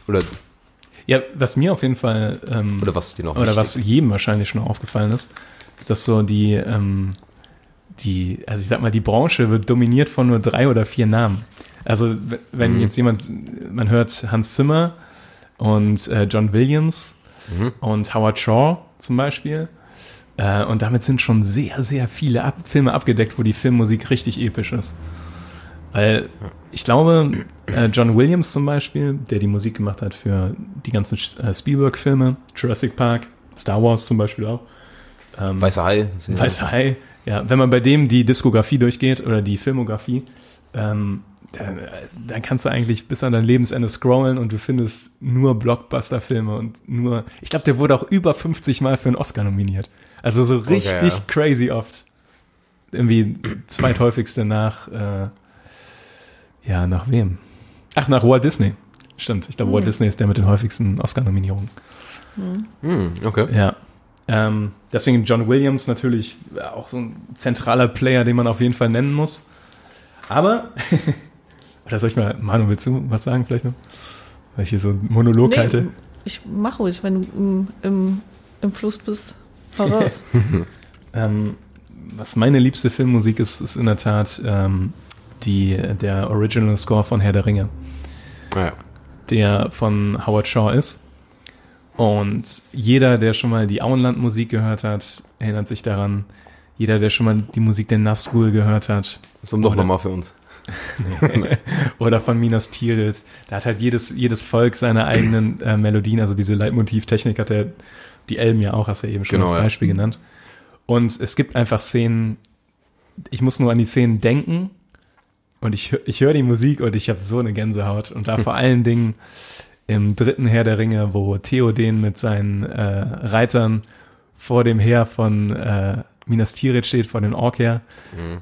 oder, Ja, was mir auf jeden Fall ähm, oder was dir noch oder was jedem wahrscheinlich schon aufgefallen ist, ist, dass so die, ähm, die, also ich sag mal, die Branche wird dominiert von nur drei oder vier Namen. Also wenn Mhm. jetzt jemand, man hört Hans Zimmer und äh, John Williams Mhm. und Howard Shaw zum Beispiel. Äh, und damit sind schon sehr, sehr viele Ab Filme abgedeckt, wo die Filmmusik richtig episch ist. Weil ich glaube, äh, John Williams zum Beispiel, der die Musik gemacht hat für die ganzen äh, Spielberg-Filme, Jurassic Park, Star Wars zum Beispiel auch, ähm, Weißer Hai. Weißer Hai, ja, wenn man bei dem die Diskografie durchgeht oder die Filmografie, ähm, dann, äh, dann kannst du eigentlich bis an dein Lebensende scrollen und du findest nur Blockbuster-Filme und nur, ich glaube, der wurde auch über 50 Mal für einen Oscar nominiert. Also so richtig ja. crazy oft. Irgendwie zweithäufigste nach, äh, Ja, nach wem? Ach, nach Walt Disney. Stimmt, ich glaube, Walt Disney ist der mit den häufigsten Oscar-Nominierungen. Hm, okay. Ja. Ähm, deswegen John Williams natürlich auch so ein zentraler Player, den man auf jeden Fall nennen muss. Aber, oder soll ich mal, Manu, willst du was sagen vielleicht noch? Weil ich hier so einen Monolog halte. ich mach ruhig, wenn du im, im, im Fluss bist. Voraus. Ähm, was meine liebste Filmmusik ist, ist in der Tat ähm, die, der Original Score von Herr der Ringe, Naja. der von Howard Shaw ist. Und jeder, der schon mal die Auenland-Musik gehört hat, erinnert sich daran. Jeder, der schon mal die Musik der Nazgul gehört hat, So doch nochmal für uns. oder von Minas Tirith. Da hat halt jedes, jedes Volk seine eigenen äh, Melodien, also diese Leitmotivtechnik hat der, die Elben ja auch, hast du ja eben schon Genau, als ja. Beispiel genannt. Und es gibt einfach Szenen, ich muss nur an die Szenen denken und ich, ich höre die Musik und ich habe so eine Gänsehaut. Und da vor allen Dingen im dritten Heer der Ringe, wo Theoden mit seinen äh, Reitern vor dem Heer von äh, Minas Tirith steht, vor den Orkheer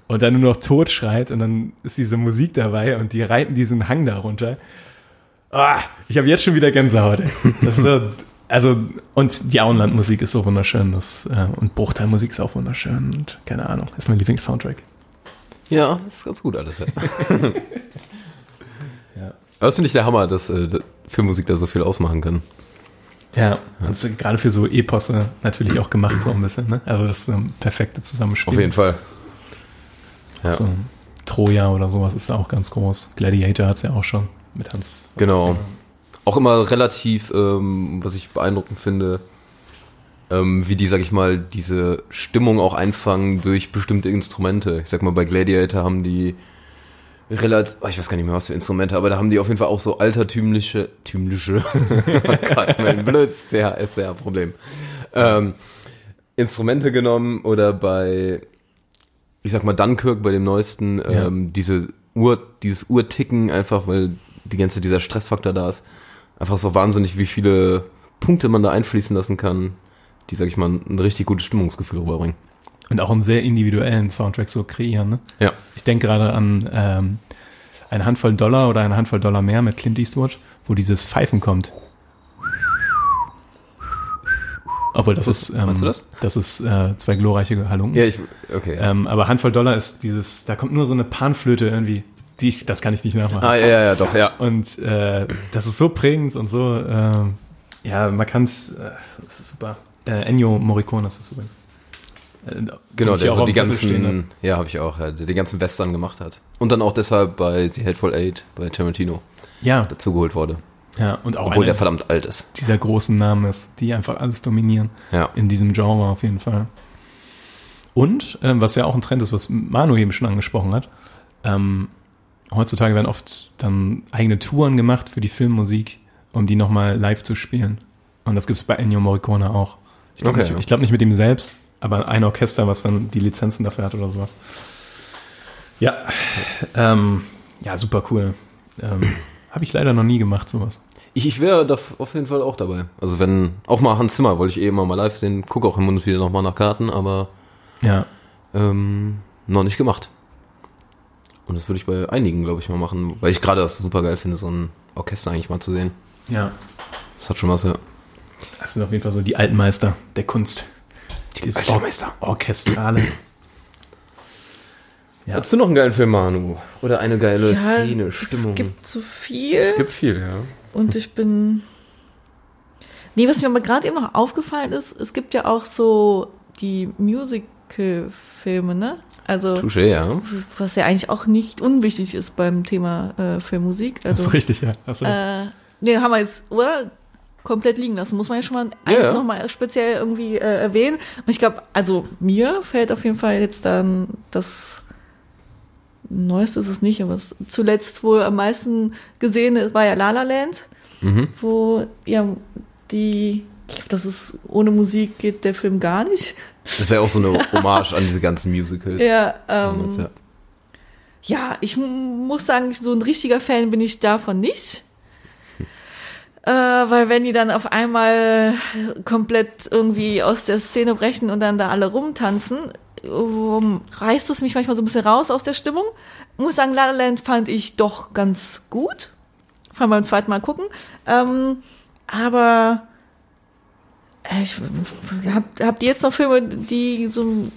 und dann nur noch tot schreit und dann ist diese Musik dabei und die reiten diesen Hang da runter. Ah, ich habe jetzt schon wieder Gänsehaut. So, also und die Auenland-Musik ist so wunderschön, das äh, und Bruchteil-Musik ist auch wunderschön und keine Ahnung, ist mein Lieblings-Soundtrack. Ja, das ist ganz gut alles. Ja. Ja. Aber das finde ich der Hammer, dass äh, Filmmusik da so viel ausmachen kann. Ja, und gerade für so Eposse natürlich auch gemacht so ein bisschen, ne? Also das ist ein perfektes Zusammenspiel. Auf jeden Fall. Ja. So, Troja oder sowas ist da auch ganz groß. Gladiator hat's ja auch schon mit Hans. Genau. Auch immer relativ, ähm, was ich beeindruckend finde, ähm, wie die, sag ich mal, diese Stimmung auch einfangen durch bestimmte Instrumente. Ich sag mal, bei Gladiator haben die relativ, oh, ich weiß gar nicht mehr, was für Instrumente, aber da haben die auf jeden Fall auch so altertümliche, tümliche, oh Gott, mein blöd, ist sehr, ist sehr ein Problem, ähm, Instrumente genommen oder bei, ich sag mal, Dunkirk, bei dem neuesten, Ja. ähm, diese Uhr, dieses Uhrticken einfach, weil die ganze, dieser Stressfaktor da ist. Einfach so wahnsinnig, wie viele Punkte man da einfließen lassen kann, die, sag ich mal, ein richtig gutes Stimmungsgefühl rüberbringen. Und auch einen sehr individuellen Soundtrack so kreieren, ne? Ja. Ich denke gerade an ähm, eine Handvoll Dollar oder eine Handvoll Dollar mehr mit Clint Eastwood, wo dieses Pfeifen kommt. Obwohl, das ist, ähm, das? Das ist äh, zwei glorreiche Halungen. Ja, ich, okay. Ähm, aber Handvoll Dollar ist dieses, da kommt nur so eine Panflöte irgendwie. Die ich, das kann ich nicht nachmachen. ah, ja, ja, ja, doch, ja. Und äh, das ist so prägend und so, äh, ja, man kann es, äh, das ist super. Äh, Ennio Morricone ist das übrigens. Genau, der so die stehen ganzen, ja, habe ich auch, ja, der die ganzen Western gemacht hat. Und dann auch deshalb bei The Hateful Eight, bei Tarantino. Ja, dazugeholt wurde. ja, und auch Obwohl der verdammt alt ist. dieser großen Namen ist, die einfach alles dominieren. Ja. In diesem Genre auf jeden Fall. Und, ähm, was ja auch ein Trend ist, was Manu eben schon angesprochen hat, ähm, heutzutage werden oft dann eigene Touren gemacht für die Filmmusik, um die nochmal live zu spielen. Und das gibt's bei Ennio Morricone auch. Ich glaube Okay, nicht, ja. glaub nicht mit ihm selbst, aber ein Orchester, was dann die Lizenzen dafür hat oder sowas. Ja, ähm, ja, super cool. Ähm, Habe ich leider noch nie gemacht, sowas. Ich, ich wäre auf jeden Fall auch dabei. Also wenn, auch mal Hans Zimmer wollte ich eh immer mal live sehen, gucke auch im Mund wieder nochmal nach Karten, aber Ja, ähm, noch nicht gemacht. Und das würde ich bei einigen, glaube ich, mal machen, weil ich gerade das super geil finde, so ein Orchester eigentlich mal zu sehen. ja. Das hat schon was, ja. Das sind auf jeden Fall so die Altmeister der Kunst. Die Altmeister. Orchestrale. Ja. Hast du noch einen geilen Film, Manu? Oder eine geile Ja, Szene, Stimmung? Es gibt zu viel. Es gibt viel, ja. Und ich bin. Nee, was mir aber gerade eben noch aufgefallen ist, es gibt ja auch so die Musical-Filme, ne? Also, Touché, ja. was ja eigentlich auch nicht unwichtig ist beim Thema äh, Filmmusik. Das Also, ist richtig, ja. Recht. äh, nee, haben wir jetzt, oder? Komplett liegen lassen. Muss man ja schon mal Ja, ja. nochmal speziell irgendwie äh, erwähnen. Und ich glaube, also mir fällt auf jeden Fall jetzt dann das Neueste ist es nicht, aber es zuletzt wohl am meisten gesehen war ja La La Land, Mhm. wo ja die, ich glaube, das ist ohne Musik geht der Film gar nicht. Das wäre auch so eine Hommage an diese ganzen Musicals. Ja, ähm, ja. Ich muss sagen, so ein richtiger Fan bin ich davon nicht. Äh, weil wenn die dann auf einmal komplett irgendwie aus der Szene brechen und dann da alle rumtanzen, ähm, reißt es mich manchmal so ein bisschen raus aus der Stimmung. muss sagen, La La Land fand ich doch ganz gut. Fand beim zweiten Mal gucken. Ähm, aber ich, habt, habt ihr jetzt noch Filme, die so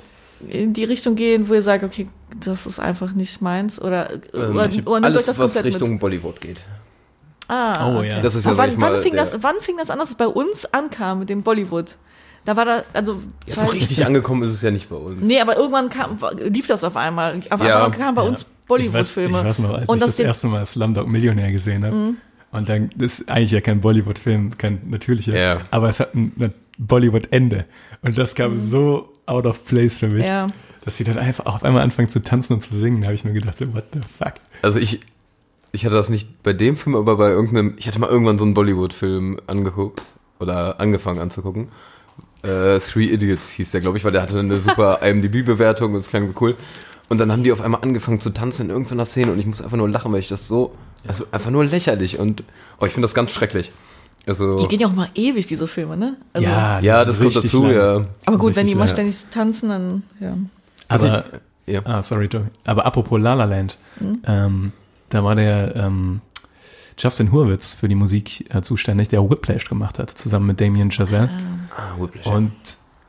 in die Richtung gehen, wo ihr sagt, okay, das ist einfach nicht meins? Oder, Ähm, oder, oder nehmt euch Alles, das was komplett Richtung mit? Bollywood geht. Ah, Oh, okay. ja. Das ist ja, Aber wann, ich mal, wann, fing der- das, wann fing das an, dass es bei uns ankam mit dem Bollywood? Da war da, also Ja, so richtig angekommen ist es ja nicht bei uns. Nee, aber irgendwann kam, lief das auf einmal. Auf Ja. einmal kamen bei uns Ich weiß, ich Bollywood-Filme. weiß noch, als Und ich das Mhm. erste Mal Slumdog Millionär gesehen habe. Und dann, das ist eigentlich ja kein Bollywood-Film, kein natürlicher, Ja. aber es hat ein, ein Bollywood-Ende. Und das kam so out of place für mich, Mhm. Ja. dass sie dann einfach auf einmal anfangen zu tanzen und zu singen. Da habe ich nur gedacht, what the fuck? Also ich, ich hatte das nicht bei dem Film, aber bei irgendeinem, ich hatte mal irgendwann so einen Bollywood-Film angeguckt oder angefangen anzugucken. Äh, Three Idiots hieß der, glaube ich, weil der hatte eine super IMDb-Bewertung und es klang cool. Und dann haben die auf einmal angefangen zu tanzen in irgendeiner Szene und ich muss einfach nur lachen, weil ich das so, also einfach nur lächerlich und, oh, ich finde das ganz schrecklich. Also, Die gehen ja auch mal ewig, diese Filme, ne? Also, ja, die das kommt dazu, lang. ja. Aber gut, wenn die mal lang. ständig tanzen, dann, ja. Also Aber, Ja. ah, sorry. Aber apropos La La Land, Mhm. ähm, da war der ähm, Justin Hurwitz für die Musik äh, zuständig, der Whiplash gemacht hat, zusammen mit Damien Chazelle. Ah, Whiplash. Und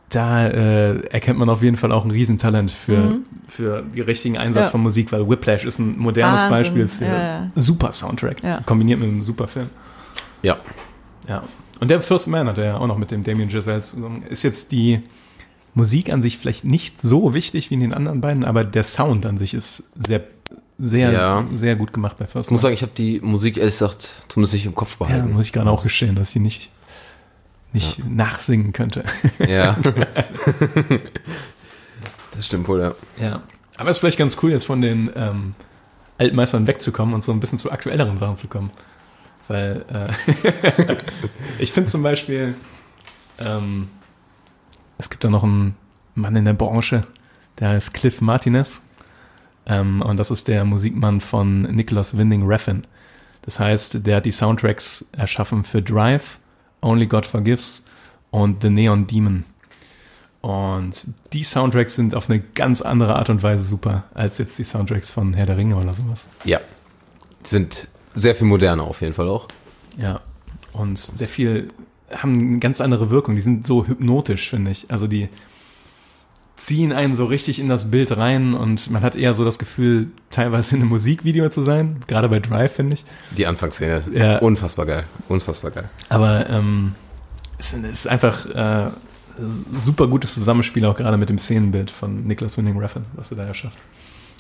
da äh, erkennt man auf jeden Fall auch ein Riesentalent für, Mhm. für den richtigen Einsatz Ja. von Musik, weil Whiplash ist ein modernes Wahnsinn. Beispiel für Ja, ja. super Soundtrack, Ja. kombiniert mit einem super Film. ja. Ja. Und der First Man hat er ja auch noch mit dem Damien Chazelle zusammen. Ist jetzt die Musik an sich vielleicht nicht so wichtig wie in den anderen beiden, aber der Sound an sich ist sehr, sehr, Ja. sehr gut gemacht bei First Ich muss sagen, ich habe die Musik ehrlich gesagt zumindest nicht im Kopf Ja, behalten. muss ich gerade auch gestehen, dass ich die nicht, nicht nachsingen könnte. Ja. das stimmt wohl, ja. Ja. Aber es ist vielleicht ganz cool, jetzt von den ähm, Altmeistern wegzukommen und so ein bisschen zu aktuelleren Sachen zu kommen. Weil äh, ich finde zum Beispiel, ähm, es gibt da noch einen Mann in der Branche, der heißt Cliff Martinez. Ähm, und das ist der Musikmann von Nicholas Winding Refn. Das heißt, der hat die Soundtracks erschaffen für Drive, Only God Forgives und The Neon Demon. Und die Soundtracks sind auf eine ganz andere Art und Weise super, als jetzt die Soundtracks von Herr der Ringe oder sowas. Ja. Sind sehr viel moderner auf jeden Fall auch. Ja. Und sehr viel, haben eine ganz andere Wirkung. Die sind so hypnotisch, finde ich. Also die ziehen einen so richtig in das Bild rein und man hat eher so das Gefühl, teilweise in einem Musikvideo zu sein. Gerade bei Drive, finde ich. Die Anfangsszene. Ja. Unfassbar geil. Unfassbar geil. Aber ähm, es ist einfach äh, super gutes Zusammenspiel, auch gerade mit dem Szenenbild von Nicholas Winding Refn, was er da erschafft.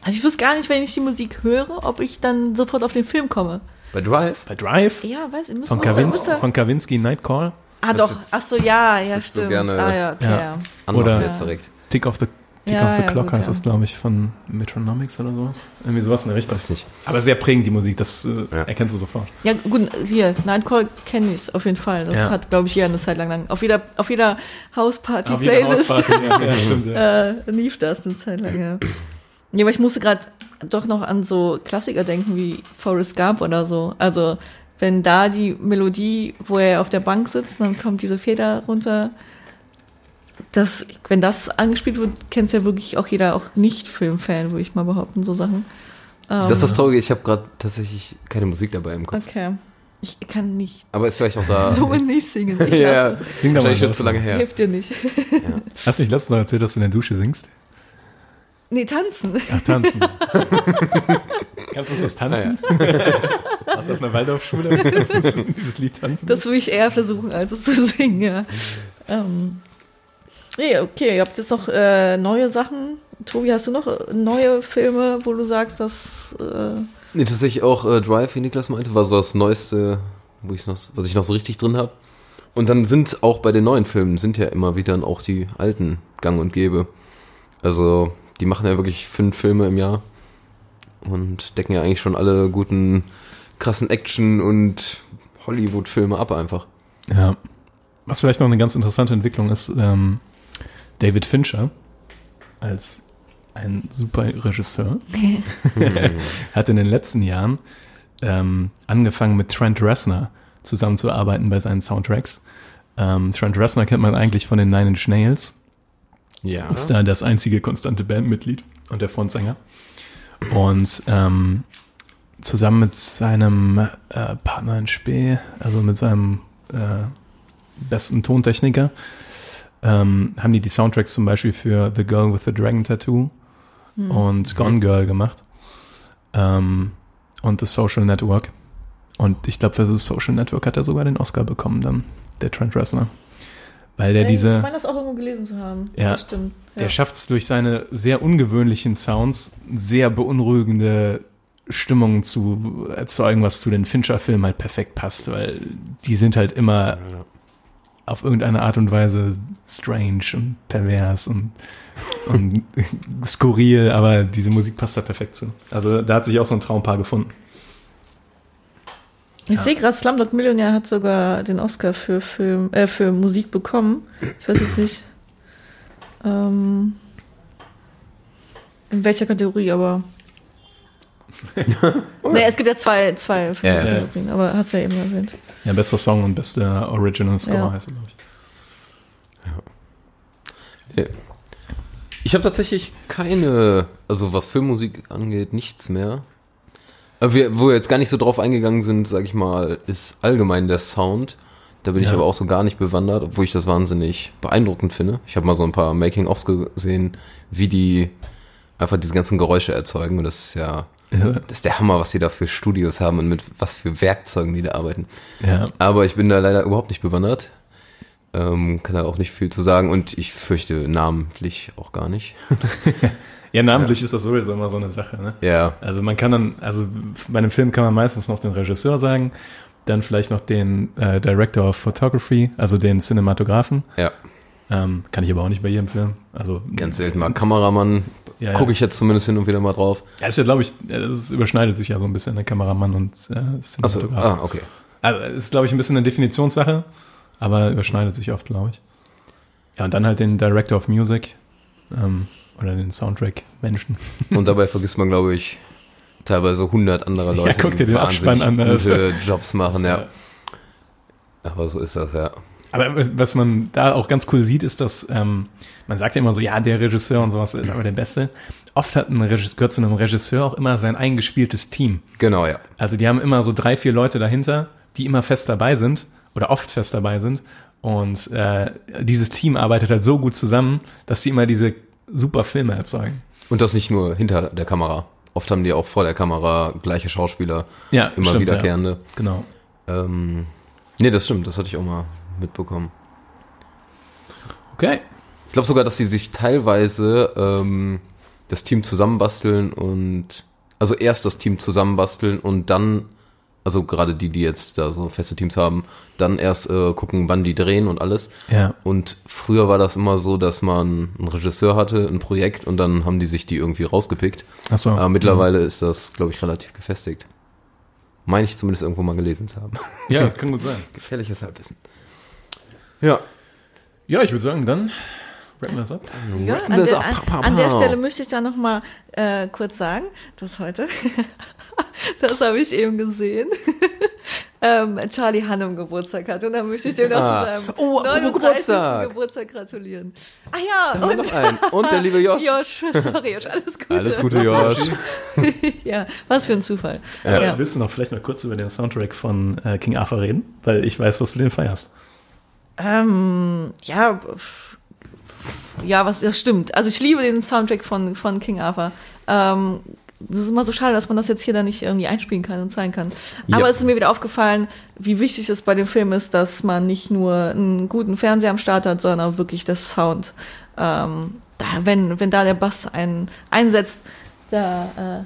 Also ich wüsste gar nicht, wenn ich die Musik höre, ob ich dann sofort auf den Film komme. Bei Drive? Bei Drive Ja, weiß ich, muss, von, Kawins, von Kavinsky Nightcall, Ah doch, ach so, ja, ja, stimmt. gerne- ah ja, okay, Ja. ja. Oder- jetzt direkt. Tick of the, Tick Ja, of the ja, Clock gut, heißt ja. das, glaube ich, von Metronomics oder sowas. Irgendwie sowas in der Richtung. Weiß nicht. Aber sehr prägend die Musik, das äh, Ja. erkennst du sofort. Ja, gut, hier, Nightcall kenne ich auf jeden Fall. Das Ja. hat, glaube ich, jeder eine Zeit lang lang. Auf jeder, auf jeder Auf jeder Hausparty-Playlist ja. äh, lief das eine Zeit lang, ja. Ja, aber ich musste gerade doch noch an so Klassiker denken wie Forrest Gump oder so. Also, wenn da die Melodie, wo er auf der Bank sitzt, dann kommt diese Feder runter. Das, wenn das angespielt wird, kennt ja wirklich auch jeder, auch Nicht-Filmfan, würde ich mal behaupten, so Sachen. Ähm, Das ist das Traurige, ich habe gerade tatsächlich keine Musik dabei im Kopf. Okay. Ich kann nicht Aber ist vielleicht auch da. so nicht singen. Ich ja, lasse es. Sing mal. wahrscheinlich schon zu lange her. Hilft dir nicht. Hast du mich letztens noch erzählt, dass du in der Dusche singst? Nee, tanzen. Ach, tanzen. Kannst du uns das tanzen? Warst du auf einer Waldorfschule? Dieses Lied tanzen? Das würde ich eher versuchen, als es zu singen, ja. Ähm. Nee, okay, ihr habt jetzt noch äh, neue Sachen. Tobi, hast du noch äh, neue Filme, wo du sagst, dass äh, Nee, tatsächlich auch äh, Drive, wie Niklas meinte, war so das Neueste, wo ich noch, was ich noch so richtig drin habe. Und dann sind auch bei den neuen Filmen sind ja immer wieder auch die alten Gang und Gäbe. Also die machen ja wirklich fünf Filme im Jahr und decken ja eigentlich schon alle guten, krassen Action- und Hollywood-Filme ab einfach. Ja. Was vielleicht noch eine ganz interessante Entwicklung ist, ähm, David Fincher als ein super Regisseur hat in den letzten Jahren ähm, angefangen mit Trent Reznor zusammenzuarbeiten bei seinen Soundtracks. Ähm, Trent Reznor kennt man eigentlich von den Nine Inch Nails. Ja. Ist da das einzige konstante Bandmitglied und der Frontsänger. Und ähm, zusammen mit seinem äh, Partner in Spee, also mit seinem äh, besten Tontechniker, ähm, haben die die Soundtracks zum Beispiel für The Girl with the Dragon Tattoo und Gone Girl gemacht ähm, und The Social Network. Und ich glaube, für The Social Network hat er sogar den Oscar bekommen dann, der Trent Reznor. Weil der Ich diese, meine das auch irgendwo gelesen zu haben. Ja. Das stimmt. Ja. der schafft es durch seine sehr ungewöhnlichen Sounds, sehr beunruhigende Stimmungen zu erzeugen, was zu den Fincher-Filmen halt perfekt passt, weil die sind halt immer auf irgendeine Art und Weise strange und pervers und, und skurril, aber diese Musik passt da perfekt zu. Also da hat sich auch so ein Traumpaar gefunden. Ich sehe gerade, Slumdog Millionär hat sogar den Oscar für Film, äh, für Musik bekommen. Ich weiß jetzt nicht, ähm, in welcher Kategorie, aber. Nee, es gibt ja zwei, zwei Ja, ja. Kategorien, aber hast du ja eben erwähnt. Ja, bester Song und bester Original Score Ja. heißt er, glaube ich. Ich habe tatsächlich keine, also was Filmmusik angeht, nichts mehr. Aber wir, wo wir jetzt gar nicht so drauf eingegangen sind, sag ich mal, ist allgemein der Sound. Da bin ich Ja. aber auch so gar nicht bewandert, obwohl ich das wahnsinnig beeindruckend finde. Ich habe mal so ein paar Making-ofs gesehen, wie die einfach diese ganzen Geräusche erzeugen. Und das ist ja, Ja. das ist der Hammer, was die da für Studios haben und mit was für Werkzeugen die da arbeiten. Ja. Aber ich bin da leider überhaupt nicht bewandert. Ähm, kann da auch nicht viel zu sagen und ich fürchte namentlich auch gar nicht. ja, namentlich ist das sowieso immer so eine Sache, ne? Ja, Also man kann dann, also bei einem Film kann man meistens noch den Regisseur sagen, dann vielleicht noch den äh, Director of Photography, also den Cinematografen. ja. Ähm, kann ich aber auch nicht bei jedem Film. Also Ganz selten mal Kameramann. Ja. Gucke ich jetzt zumindest hin und wieder mal drauf. Ja, ist ja, glaube ich, das überschneidet sich ja so ein bisschen der Kameramann und äh, Cinematograf. ah, okay. Also ist, glaube ich, ein bisschen eine Definitionssache, aber überschneidet sich oft, glaube ich. Ja, und dann halt den Director of Music ähm, oder den Soundtrack-Menschen. Und dabei vergisst man, glaube ich, teilweise 100 andere Leute, Ja, guck dir die den Abspann an, gute Jobs machen. Ja. Aber so ist das, ja. Aber was man da auch ganz cool sieht, ist, dass ähm, man sagt ja immer so, ja, der Regisseur und sowas ist aber der Beste. Oft hat ein Regisseur, gehört zu einem Regisseur auch immer sein eingespieltes Team. Genau, ja. Also die haben immer so drei, vier Leute dahinter, die immer fest dabei sind oder oft fest dabei sind. Und äh, dieses Team arbeitet halt so gut zusammen, dass sie immer diese super Filme erzeugen. Und das nicht nur hinter der Kamera. Oft haben die auch vor der Kamera gleiche Schauspieler, Ja, immer stimmt, wiederkehrende. Ja. Genau. Ähm, nee, das stimmt, das hatte ich auch mal mitbekommen. Okay. Ich glaube sogar, dass die sich teilweise ähm, das Team zusammenbasteln und also erst das Team zusammenbasteln und dann, also gerade die, die jetzt da so feste Teams haben, dann erst äh, gucken, wann die drehen und alles. Ja. Und früher war das immer so, dass man einen Regisseur hatte, ein Projekt und dann haben die sich die irgendwie rausgepickt. Achso. Aber mittlerweile ist das, glaube ich, relativ gefestigt. Meine ich zumindest irgendwo mal gelesen zu haben. Ja, kann gut sein. Gefährliches Halbwissen. Ja. Ja, ich würde sagen, dann rappen wir das ab. Ja, Rappen an, es der, ab. an, Pa, pa, an der. Stelle möchte ich da noch mal äh, kurz sagen, dass heute, das habe ich eben gesehen, ähm, Charlie Hannem Geburtstag hat. Und dann möchte ich dem noch Ah. zu seinem Oh, apropos 39. Geburtstag. Geburtstag gratulieren. Ah ja, und noch einen. Und der liebe Josh. Josh, sorry Josh, alles Gute. Alles Gute, Josh. ja, was für ein Zufall. Ja. Ja. Willst du noch vielleicht noch kurz über den Soundtrack von äh, King Arthur reden? Weil ich weiß, dass du den feierst. Ähm, ja, ja, was, das stimmt. Also ich liebe den Soundtrack von, von King Arthur. Ähm, das ist immer so schade, dass man das jetzt hier dann nicht irgendwie einspielen kann und zeigen kann. Aber Ja. es ist mir wieder aufgefallen, wie wichtig es bei dem Film ist, dass man nicht nur einen guten Fernseher am Start hat, sondern auch wirklich das Sound. Ähm, da, wenn, wenn da der Bass ein, einsetzt, da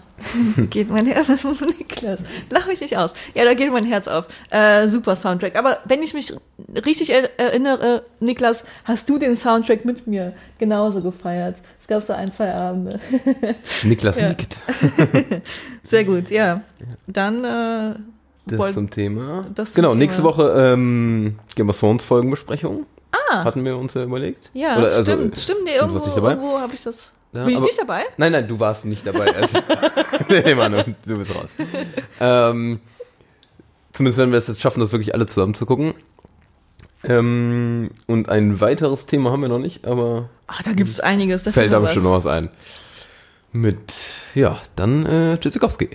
äh, geht mein Herz, Niklas, lach mich nicht aus. Ja, da geht mein Herz auf. Äh, super Soundtrack. Aber wenn ich mich richtig er erinnere, Niklas, hast du den Soundtrack mit mir genauso gefeiert. Es gab so ein, zwei Abende. Niklas nickt. Sehr gut, ja. Dann äh, Das woll- zum Thema. Das zum genau, Thema. nächste Woche ähm, Game of Thrones Folgenbesprechung. Ah. Hatten wir uns ja überlegt. ja, Oder, also, stimmt, stimmt. Nee, irgendwo, irgendwo habe ich das. Ja, Bin ich aber- nicht dabei? Nein, nein, du warst nicht dabei. Also, nee, Manu, du bist raus. Ähm, zumindest werden wir es jetzt schaffen, das wirklich alle zusammen zu gucken. Ähm, und ein weiteres Thema haben wir noch nicht, aber Ah, da gibt es einiges. Da fällt da bestimmt was. noch was ein. Mit, ja, dann äh, Tschüssikowski.